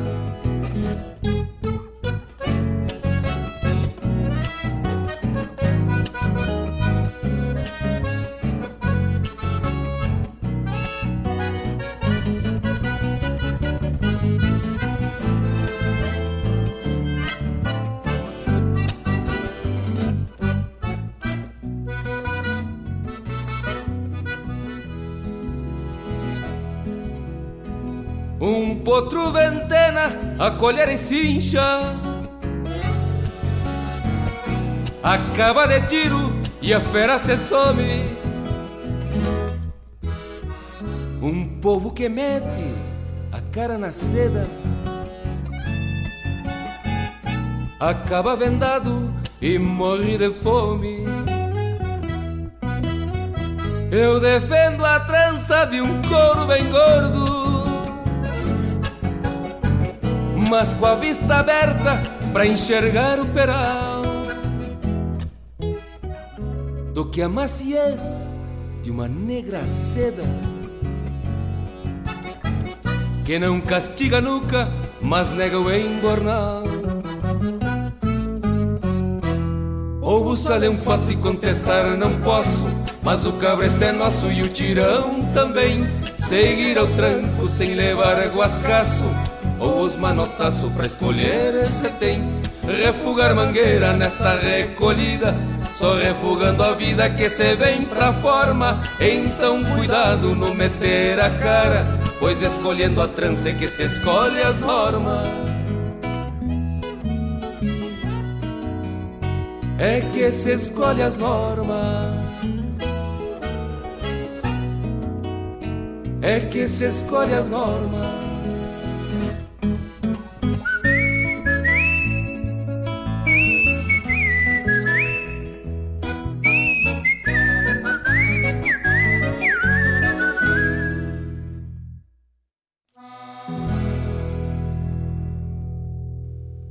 potro ventena a colher e cincha. Acaba de tiro e a fera se some. Um povo que mete a cara na seda. Acaba vendado e morre de fome. Eu defendo a trança de um couro bem gordo mas com a vista aberta para enxergar o peral do que a maciez de uma negra seda que não castiga nunca, mas nega o embornal. Ou buscar-lhe um fato e contestar não posso Mas o cabreste é nosso e o tirão também Seguir ao tranco sem levar guascaço Ou os manotaço pra escolher esse tem. Refugar mangueira nesta recolhida. Só refugando a vida que se vem pra forma. Então cuidado no meter a cara. Pois escolhendo a trança é que se escolhe as normas. É que se escolhe as normas. É que se escolhe as normas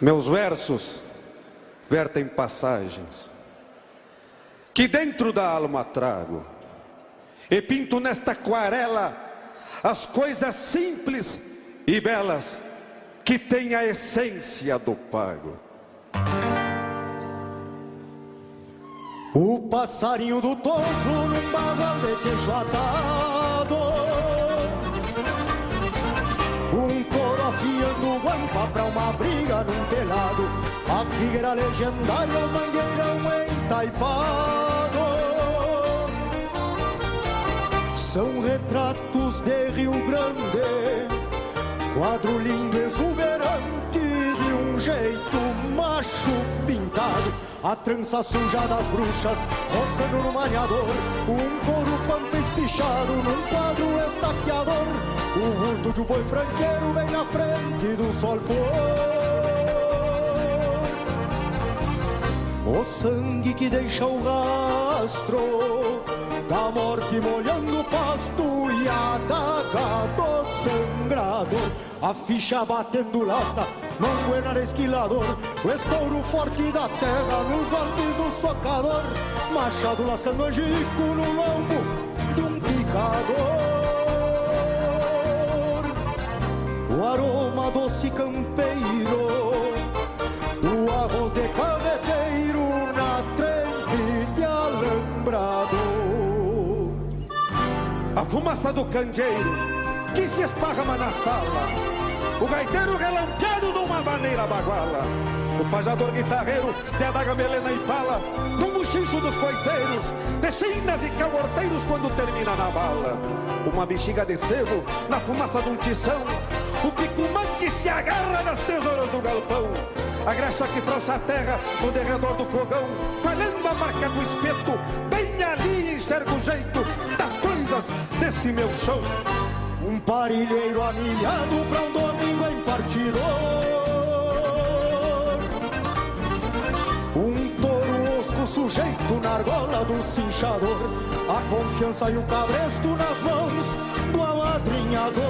Meus versos vertem passagens que dentro da alma trago e pinto nesta aquarela as coisas simples e belas que têm a essência do pago. O passarinho do toso num bagual de queijo afiando guampa pra uma briga num telado A figueira legendária, o mangueirão entaipado. São retratos de Rio Grande Quadro lindo, exuberante De um jeito macho pintado. A trança suja das bruxas, roçando no maniador, um couro pampa espichado num quadro estaqueador, o vulto de um boi franqueiro bem na frente do sol pôr. O sangue que deixa o rastro da morte molhando o pasto e a daga do sangrador, a ficha batendo lata Mangueira esquilador, o estouro forte da terra nos golpes do socador, machado lascando angico no lombo de um picador. O aroma doce campeiro do arroz de cadeteiro na trempe de alambrado. A fumaça do candeeiro que se esparrama na sala o gaiteiro relampeado numa maneira baguala. O pajador guitarreiro de adaga melena e pala, num buchicho dos coiseiros, de chinas e caborteiros quando termina na bala. Uma bexiga de sebo na fumaça de um tição, o picumã que se agarra nas tesouras do galpão. A graxa que frouxa a terra no derredor do fogão, falhando a marca do espeto, bem ali enxerga o jeito das coisas deste meu chão. Um parilheiro amilhado pra um domingo em partidor Um touro osco sujeito na argola do cinchador. A confiança e o cabresto nas mãos do amadrinhador.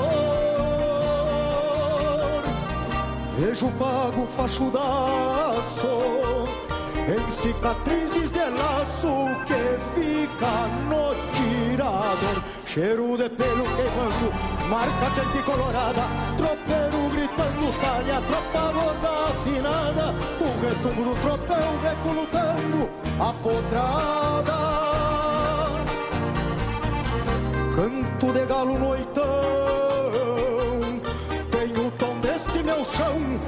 Vejo pago fachudaço Em cicatrizes de laço que fica no tirador Cheiro de pelo queimando, marca quente colorada, tropeiro gritando, talha, tropa gorda afinada, o retumbo do tropel recolutando a canto de galo noitão. Tenho o tom deste meu chão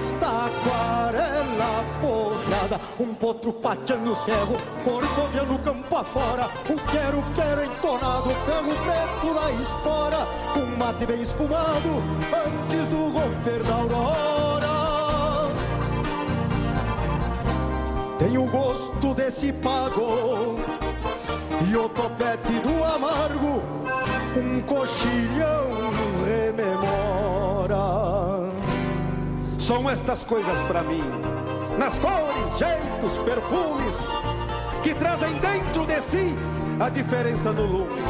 nesta aquarela porrada. Um potro pateando os ferros, corcoviando campo afora. O quero, quero entonado, ferro preto da espora. Um mate bem espumado antes do romper da aurora. Tenho o gosto desse pago e o topete do amargo, um coxilhão rememora. São estas coisas para mim, nas cores, jeitos, perfumes, que trazem dentro de si a diferença no lume.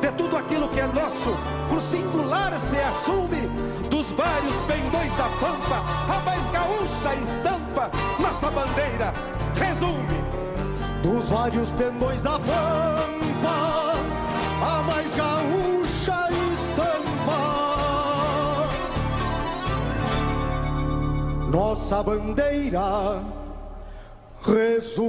De tudo aquilo que é nosso, por singular se assume, dos vários pendões da pampa, a mais gaúcha estampa, nossa bandeira resume dos vários pendões da pampa, a mais gaúcha estampa. Nossa bandeira resume.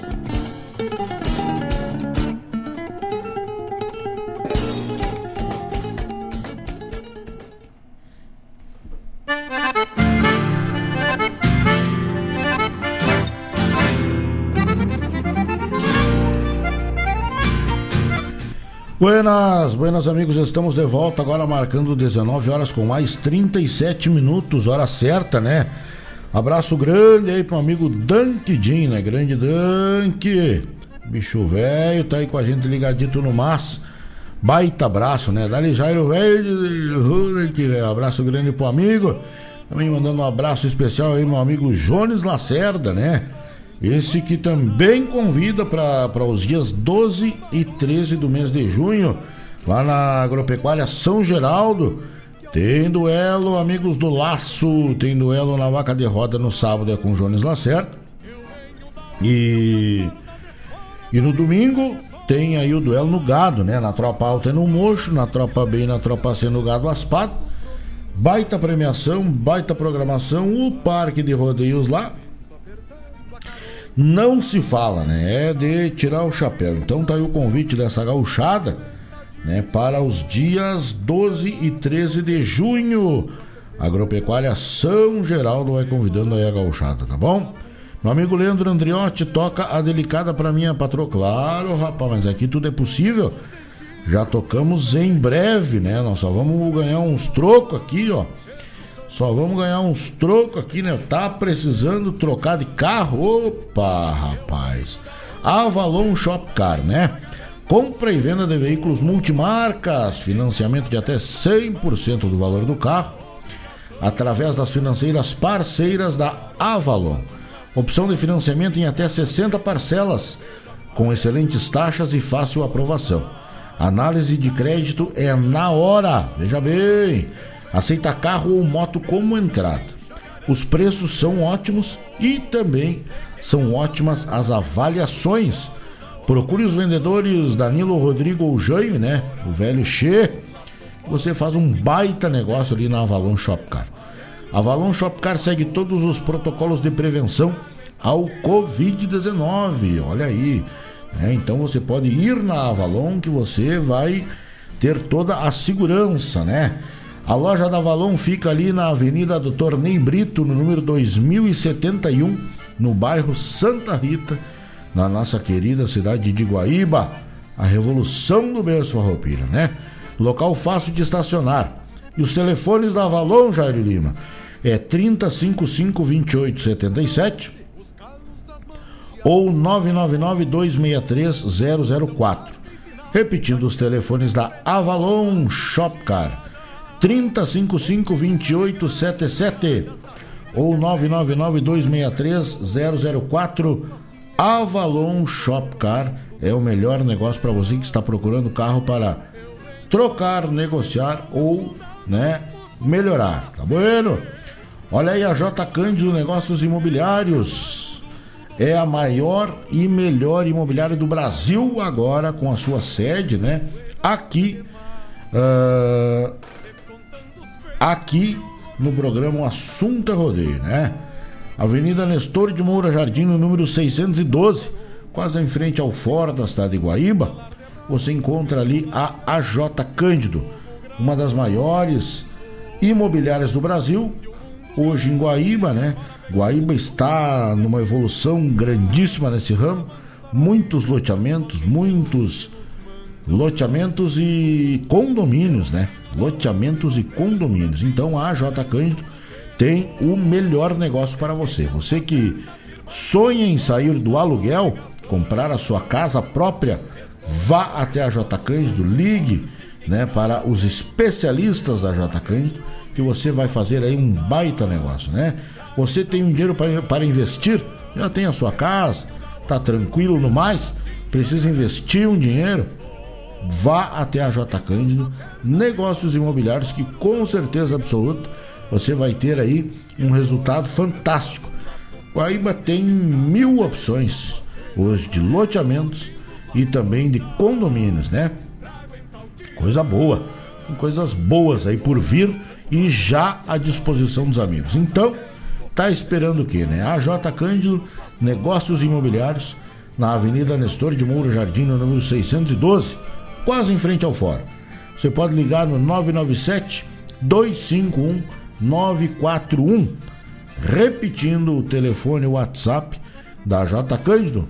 Buenas, buenas amigos, estamos de volta agora marcando 19 horas com mais 37 minutos, hora certa, né? Abraço grande aí pro amigo Dankidin, né? Grande Dank, bicho velho, tá aí com a gente ligadito no mas. Baita abraço, né? Dali Jairo velho, abraço grande pro amigo. Também mandando um abraço especial aí meu amigo Jones Lacerda, né? Esse que também convida para os dias 12 e 13 do mês de junho, lá na Agropecuária São Geraldo. Tem duelo, amigos do Laço, tem duelo na vaca de roda no sábado é com Jones Lacerda. E, e no domingo tem aí o duelo no gado, né? Na tropa alta e no mocho, na tropa B e na tropa C no gado aspado. Baita premiação, baita programação, o parque de rodeios lá não se fala, né? É de tirar o chapéu. Então tá aí o convite dessa gauchada, né? Para os dias 12 e 13 de junho. Agropecuária São Geraldo vai convidando aí a gauchada, tá bom? Meu amigo Leandro Andriotti toca a delicada para minha patroa. Claro, rapaz, mas aqui tudo é possível. Já tocamos em breve, né? Nós só vamos ganhar uns trocos aqui, ó só vamos ganhar uns trocos aqui, né? Tá precisando trocar de carro? Opa, rapaz. Avalon Shopcar, né? Compra e venda de veículos multimarcas, financiamento de até 100% do valor do carro, através das financeiras parceiras da Avalon. Opção de financiamento em até 60 parcelas, com excelentes taxas e fácil aprovação. Análise de crédito é na hora, veja bem. Aceita carro ou moto como entrada. Os preços são ótimos e também são ótimas as avaliações. Procure os vendedores Danilo Rodrigo ou Jaime, né? O velho Che. Você faz um baita negócio ali na Avalon Shopcar. Avalon Shopcar segue todos os protocolos de prevenção ao Covid-19. Olha aí. É, então você pode ir na Avalon que você vai ter toda a segurança, né? A loja da Valon fica ali na Avenida do Tornei Brito, no número 2071, no bairro Santa Rita, na nossa querida cidade de Guaíba, a revolução do berço farroupilha, né? Local fácil de estacionar. E os telefones da Avalon, Jair Lima, é 3055 2877 ou 999-263-004. Repetindo os telefones da Avalon Shopcar, 3055-2877 ou 999-263-004. Avalon Shopcar é o melhor negócio para você que está procurando carro para trocar, negociar ou, né, melhorar. Tá bueno? Olha aí a J Cândido Negócios Imobiliários. É a maior e melhor imobiliária do Brasil agora com a sua sede, né? Aqui uh, aqui no programa O Assunto é Rodeio, né? Avenida Nestor de Moura Jardim, no número 612, quase em frente ao fora da cidade de Guaíba, você encontra ali a AJ Cândido, uma das maiores imobiliárias do Brasil, hoje em Guaíba, né? Guaíba está numa evolução grandíssima nesse ramo, muitos loteamentos, muitos loteamentos e condomínios, né? Loteamentos e condomínios. Então a J Cândido tem o melhor negócio para você. Você que sonha em sair do aluguel, comprar a sua casa própria, vá até a J Cândido, ligue, né, para os especialistas da J Cândido que você vai fazer aí um baita negócio, né? Você tem um dinheiro para, para investir, já tem a sua casa, tá tranquilo no mais, precisa investir um dinheiro, vá até a J Cândido, negócios imobiliários que com certeza absoluta você vai ter aí um resultado fantástico. Guaíba tem mil opções hoje de loteamentos e também de condomínios, né? Coisa boa, tem coisas boas aí por vir e já à disposição dos amigos. Então, tá esperando o quê, né? A J Cândido, Negócios Imobiliários, na Avenida Nestor de Moura Jardim, no número 612, quase em frente ao fórum. Você pode ligar no 997 251 941. Repetindo o telefone WhatsApp da J Cândido,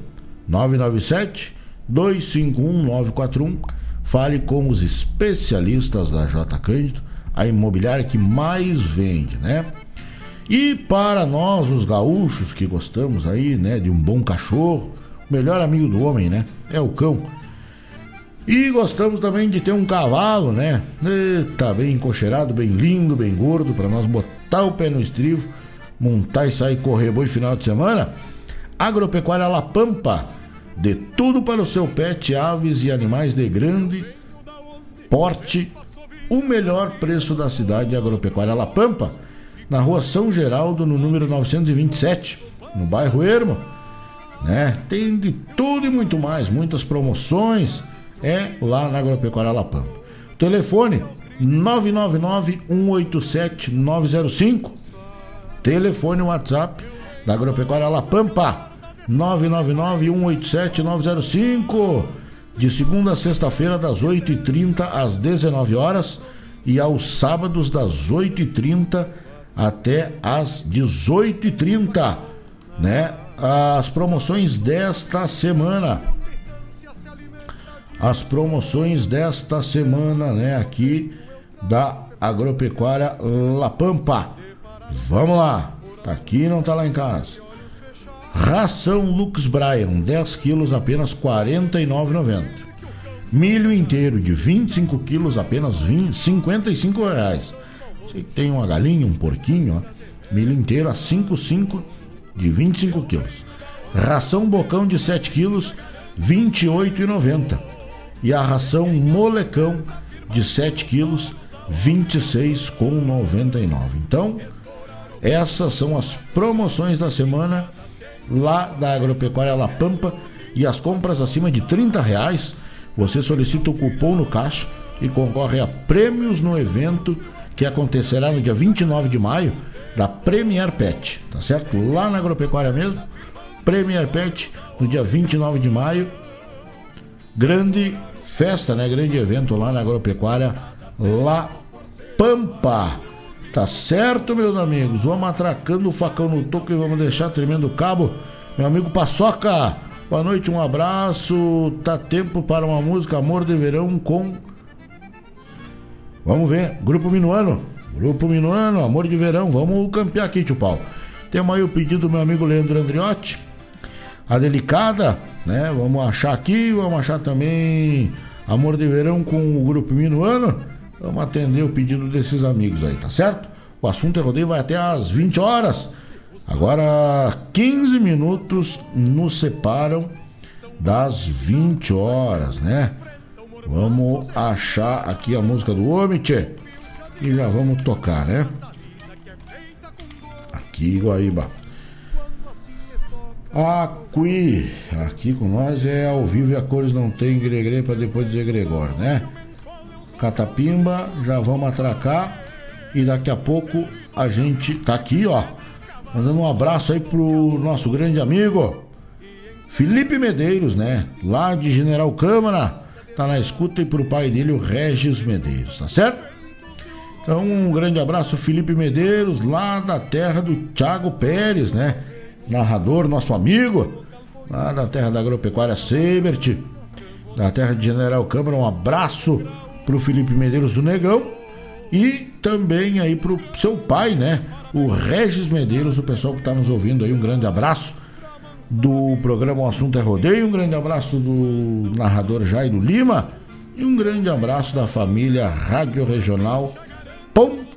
997 251 941. Fale com os especialistas da J Cândido a imobiliária que mais vende, né? E para nós, os gaúchos que gostamos aí, né, de um bom cachorro, o melhor amigo do homem, né, é o cão. E gostamos também de ter um cavalo, né? Tá bem encocheirado, bem lindo, bem gordo, para nós botar o pé no estrivo, montar e sair correr boi final de semana. Agropecuária La Pampa, de tudo para o seu pet, aves e animais de grande porte o melhor preço da cidade agropecuária La Pampa, na rua São Geraldo, no número 927, no bairro Ermo. Né? Tem de tudo e muito mais, muitas promoções, é lá na agropecuária La Pampa. Telefone 999-187-905. Telefone WhatsApp da agropecuária La Pampa 999-187-905 de segunda a sexta-feira, das 8h30 às 19 horas e aos sábados, das 8h30 até às 18h30, né? As promoções desta semana. As promoções desta semana, né? Aqui da Agropecuária La Pampa. Vamos lá. Tá aqui não tá lá em casa. Ração Lux Bryan, 10 quilos, apenas R$ 49,90. Milho inteiro de 25 quilos, apenas 55 reais. Você tem uma galinha, um porquinho, ó. milho inteiro a 5,5 de 25 quilos. Ração bocão de 7 quilos, R$ 28,90. E a ração molecão de 7 quilos, R$ 26,99. Então, essas são as promoções da semana lá da Agropecuária La Pampa e as compras acima de 30 reais, você solicita o cupom no caixa e concorre a prêmios no evento que acontecerá no dia 29 de maio da Premier Pet, tá certo? Lá na Agropecuária mesmo, Premier Pet, no dia 29 de maio. Grande festa, né? Grande evento lá na Agropecuária La Pampa. Tá certo, meus amigos? Vamos atracando o facão no toco e vamos deixar tremendo o cabo. Meu amigo Paçoca, boa noite, um abraço. Tá tempo para uma música Amor de Verão com. Vamos ver, Grupo Minuano. Grupo Minuano, Amor de Verão. Vamos campear aqui, tio Paulo. Temos aí o pedido do meu amigo Leandro Andriotti. A Delicada, né? Vamos achar aqui, vamos achar também Amor de Verão com o grupo Minuano. Vamos atender o pedido desses amigos aí, tá certo? O assunto é rodeio vai até às 20 horas. Agora 15 minutos nos separam das 20 horas, né? Vamos achar aqui a música do homem, tchê, e já vamos tocar, né? Aqui, Guaíba. Aqui, aqui com nós é ao vivo e a cores não tem gregre para depois dizer né? Catapimba, já vamos atracar e daqui a pouco a gente tá aqui, ó. Mandando um abraço aí pro nosso grande amigo Felipe Medeiros, né? Lá de General Câmara, tá na escuta e pro pai dele, o Regis Medeiros, tá certo? Então, um grande abraço, Felipe Medeiros, lá da terra do Thiago Pérez, né? Narrador, nosso amigo, lá da terra da agropecuária Sebert, da terra de General Câmara. Um abraço pro Felipe Medeiros do Negão e também aí pro seu pai, né? O Regis Medeiros, o pessoal que tá nos ouvindo aí, um grande abraço do programa O Assunto é Rodeio, um grande abraço do narrador Jairo Lima e um grande abraço da família Rádio Regional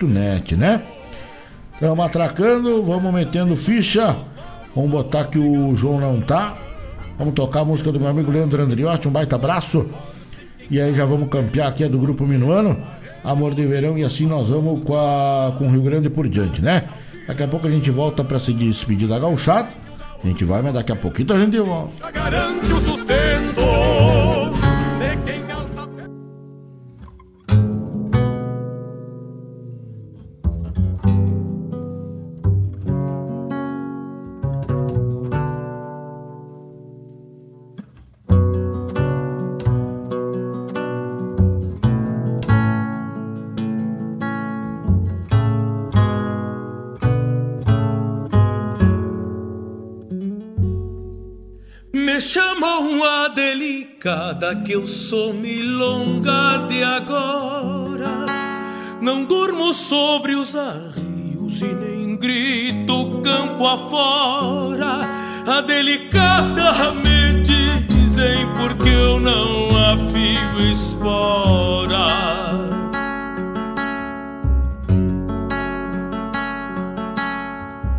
net, né? Estamos atracando, vamos metendo ficha. Vamos botar que o João não tá. Vamos tocar a música do meu amigo Leandro Andriotti, um baita abraço. E aí já vamos campear aqui, é do Grupo Minuano, Amor de Verão, e assim nós vamos com, a, com o Rio Grande por diante, né? Daqui a pouco a gente volta para seguir esse pedido da gauchada. A gente vai, mas daqui a pouquinho a gente volta. Já garante o sustento. Cada que eu sou milonga de agora, não durmo sobre os arrios e nem grito campo afora. A delicada me dizem porque eu não afio espora.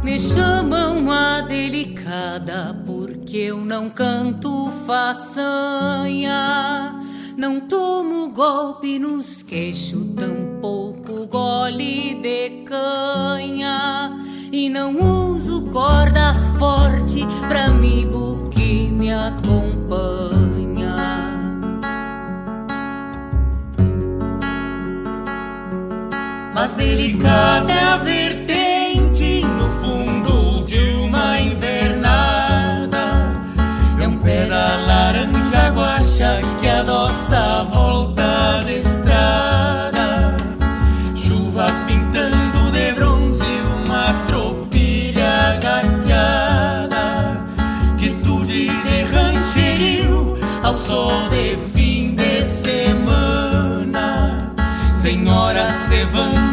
Me chamam a delicada porque eu não canto façanha, não tomo golpe nos queixos, tampouco gole de canha, e não uso corda forte pra amigo que me acompanha. Mas delicada é a vertente guacha que a volta de estrada. Chuva pintando de bronze uma tropilha gateada. Quietude de rancherio ao sol de fim de semana. Senhora cevando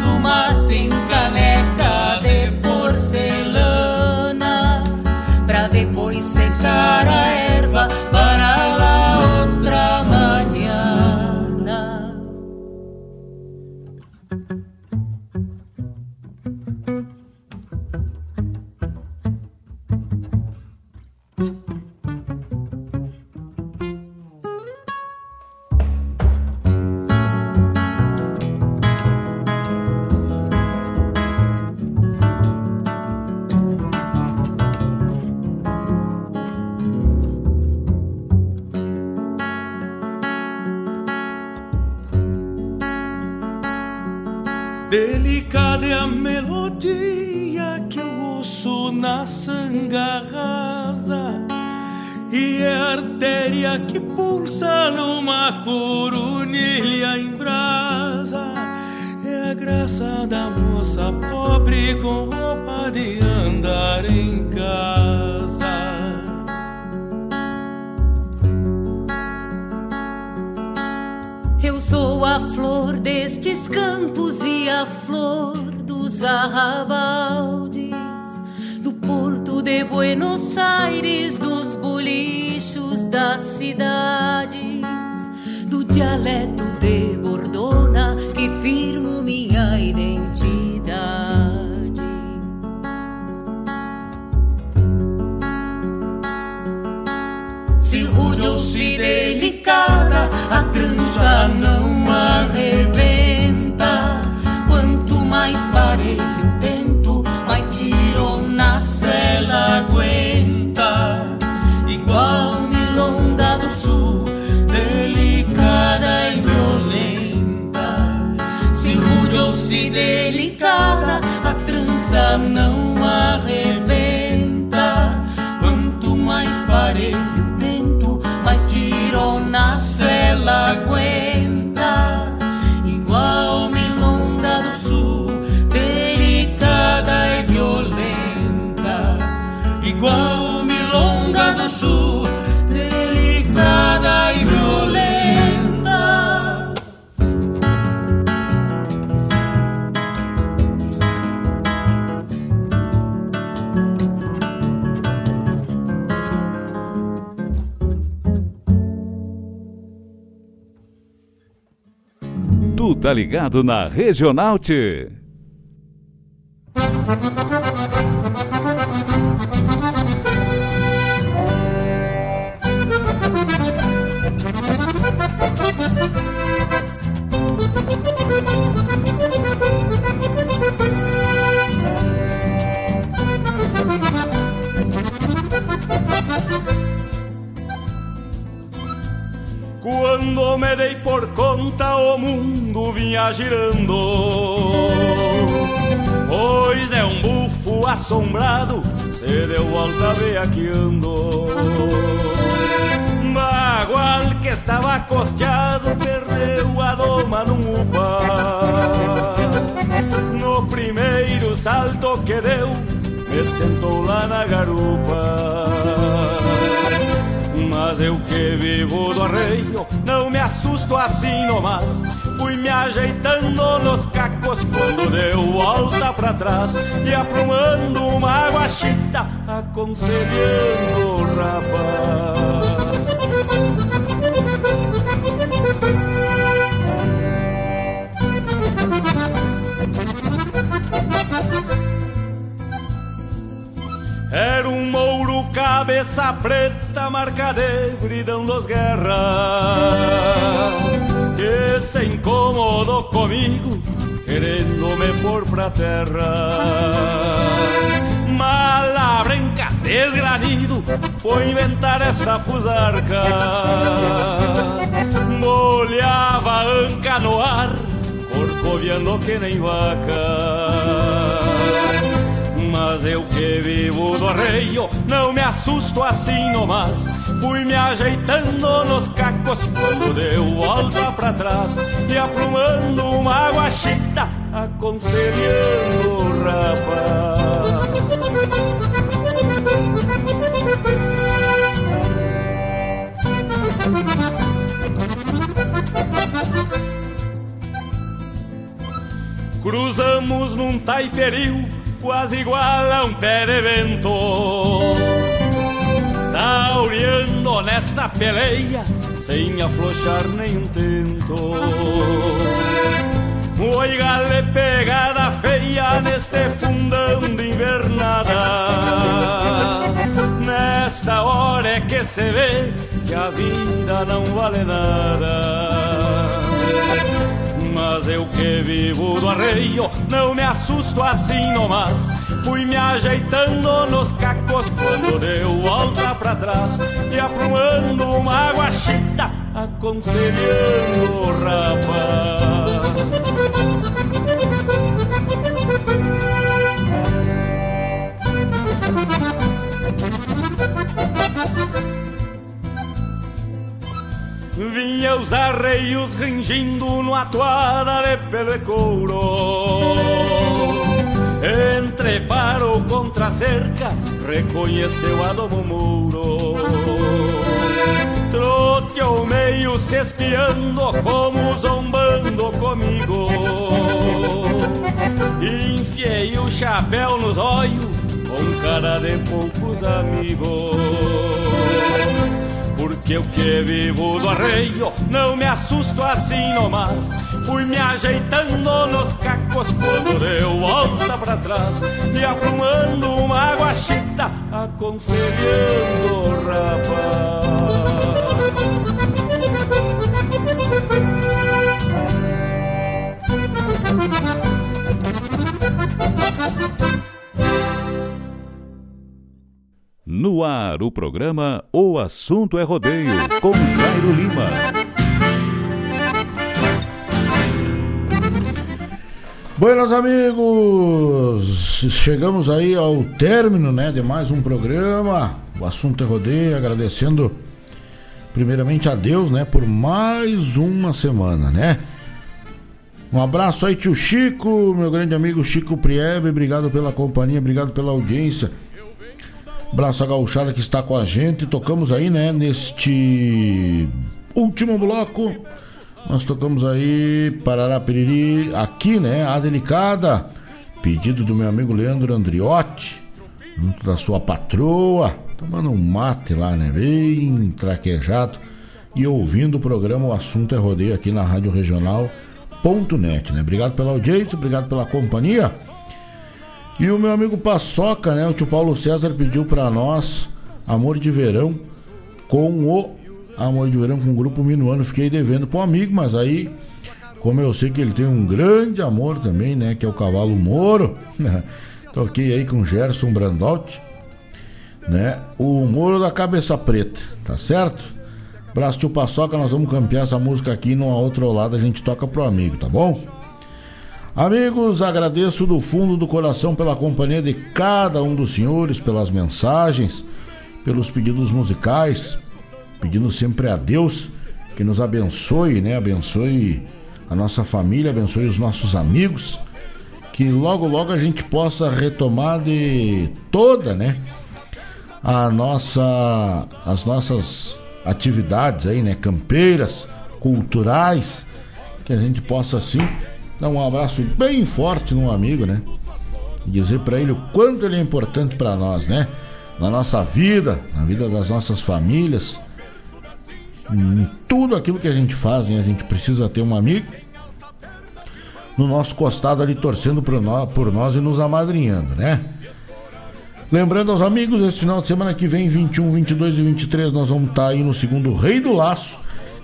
ligado na Regional T. ajeitando nos cacos Quando deu volta pra trás E aprumando uma guachita Aconselhando o rapaz. Era um mouro cabeça preta, marca de bridão dos guerras Que se incomodou comigo, querendo me pôr pra terra Mala branca, desgranido, foi inventar esta fusarca. Molhava a anca no ar, corcoviando que nem vaca. Mas eu que vivo do arreio Não me assusto assim nomás Fui me ajeitando nos cacos Quando deu volta pra trás E aprumando uma guachita Aconselhando o rapaz. Cruzamos num taiperil quase igual a um pé Tauriando nesta peleia, sem afrouxar nenhum tento. Oi, gale pegada feia neste fundão de invernada. Nesta hora é que se vê que a vida não vale nada. Mas eu que vivo do arreio Não me assusto assim nomás. Fui me ajeitando nos cacos Quando deu volta pra trás E aprumando uma guachita Aconselhando o rapaz Vinha os arreios ringindo no atuada de pelo e couro. Entre parou contra cerca, reconheceu a Domo Mouro Troteou meio se espiando como zombando comigo. Enfiei o chapéu nos olhos com cara de poucos amigos. Porque eu que vivo do arreio não me assusto assim nomás. Fui me ajeitando nos cacos quando deu volta pra trás e aprumando uma guachita aconselhando o rapaz. No ar, o programa O Assunto é Rodeio, com Jairo Lima. Buenos amigos, chegamos aí ao término né, de mais um programa. O assunto é rodeio, agradecendo primeiramente a Deus, né, por mais uma semana, né? Um abraço aí, tio Chico, meu grande amigo Chico Priebe, obrigado pela companhia, obrigado pela audiência. Abraço a gauchada que está com a gente. Tocamos aí, né, neste último bloco. Nós tocamos aí Parará Piriri, aqui, né, a delicada. Pedido do meu amigo Leandro Andriotti, junto da sua patroa, tomando um mate lá, né, bem traquejado. E ouvindo o programa O Assunto é Rodeio aqui na Rádio Regional net, né? Obrigado pela audiência, obrigado pela companhia. E o meu amigo Paçoca, né? O tio Paulo César pediu para nós Amor de Verão com o Amor de Verão com o grupo Minuano. Fiquei devendo pro amigo, mas aí, como eu sei que ele tem um grande amor também, né? Que é o Cavalo Moro. Né? Toquei aí com Gerson Brandotti, né? O Moro da Cabeça Preta, tá certo? Braço tio Paçoca, nós vamos campear essa música aqui numa outra lado, a gente toca pro amigo, tá bom? Amigos, agradeço do fundo do coração pela companhia de cada um dos senhores, pelas mensagens, pelos pedidos musicais, pedindo sempre a Deus que nos abençoe, né? Abençoe a nossa família, abençoe os nossos amigos, que logo logo a gente possa retomar de toda, né? A nossa as nossas atividades aí, né, campeiras, culturais, que a gente possa assim dar um abraço bem forte num amigo, né? Dizer para ele o quanto ele é importante para nós, né? Na nossa vida, na vida das nossas famílias, em tudo aquilo que a gente faz, né? A gente precisa ter um amigo no nosso costado ali torcendo por nós, por nós e nos amadrinhando, né? Lembrando aos amigos, esse final de semana que vem, 21, 22 e 23, nós vamos estar aí no segundo Rei do Laço,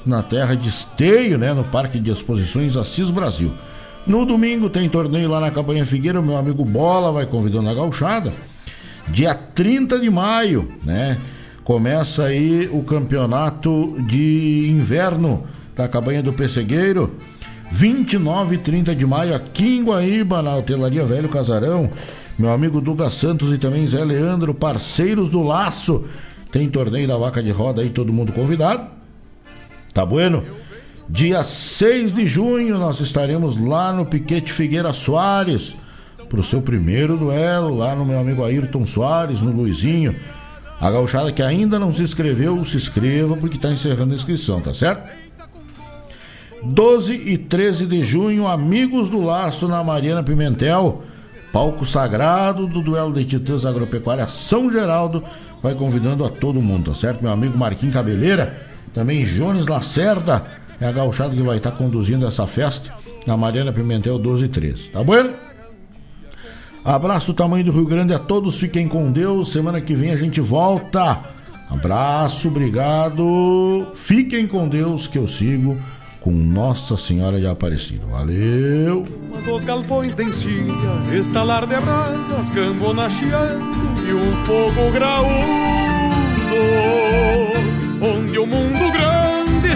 na terra de Esteio, né, no Parque de Exposições Assis Brasil. No domingo tem torneio lá na Campanha Figueira, meu amigo Bola vai convidando a gauchada. Dia 30 de maio, né? Começa aí o campeonato de inverno da Cabanha do Pessegueiro. 29 e 30 de maio aqui em Guaíba, na Hotelaria Velho Casarão meu amigo Duga Santos e também Zé Leandro, parceiros do Laço. Tem torneio da vaca de roda aí, todo mundo convidado. Tá bueno? Dia 6 de junho nós estaremos lá no Piquete Figueira Soares pro seu primeiro duelo lá no meu amigo Ayrton Soares, no Luizinho. A gauchada que ainda não se inscreveu, se inscreva porque está encerrando a inscrição, tá certo? 12 e 13 de junho, Amigos do Laço na Mariana Pimentel palco sagrado do duelo de titãs agropecuária São Geraldo, vai convidando a todo mundo, tá certo? Meu amigo Marquinhos Cabeleira, também Jones Lacerda, é a gauchada que vai estar conduzindo essa festa na Mariana Pimentel 12 e 13, tá bom? Abraço do tamanho do Rio Grande a todos, fiquem com Deus, semana que vem a gente volta. Abraço, obrigado, fiquem com Deus que eu sigo com Nossa Senhora de Aparecida. Valeu! Galpões de encilha, estalar de brasas, e um fogo graúdo, onde o mundo grande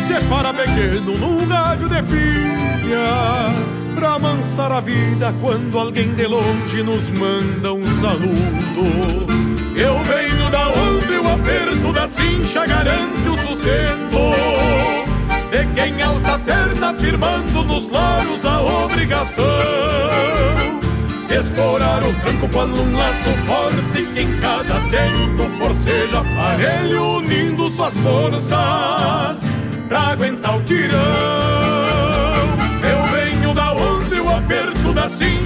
separa pequeno num rádio de pilha, pra amansar a vida quando alguém de longe nos manda um saludo. Eu venho da onde o aperto da cincha garante o sustento. E quem alça a perna firmando nos loros a obrigação? Escorar o tranco quando um laço forte que em cada tempo forceja aparelho unindo suas forças pra aguentar o tirão. Eu venho da onde o aperto da cinta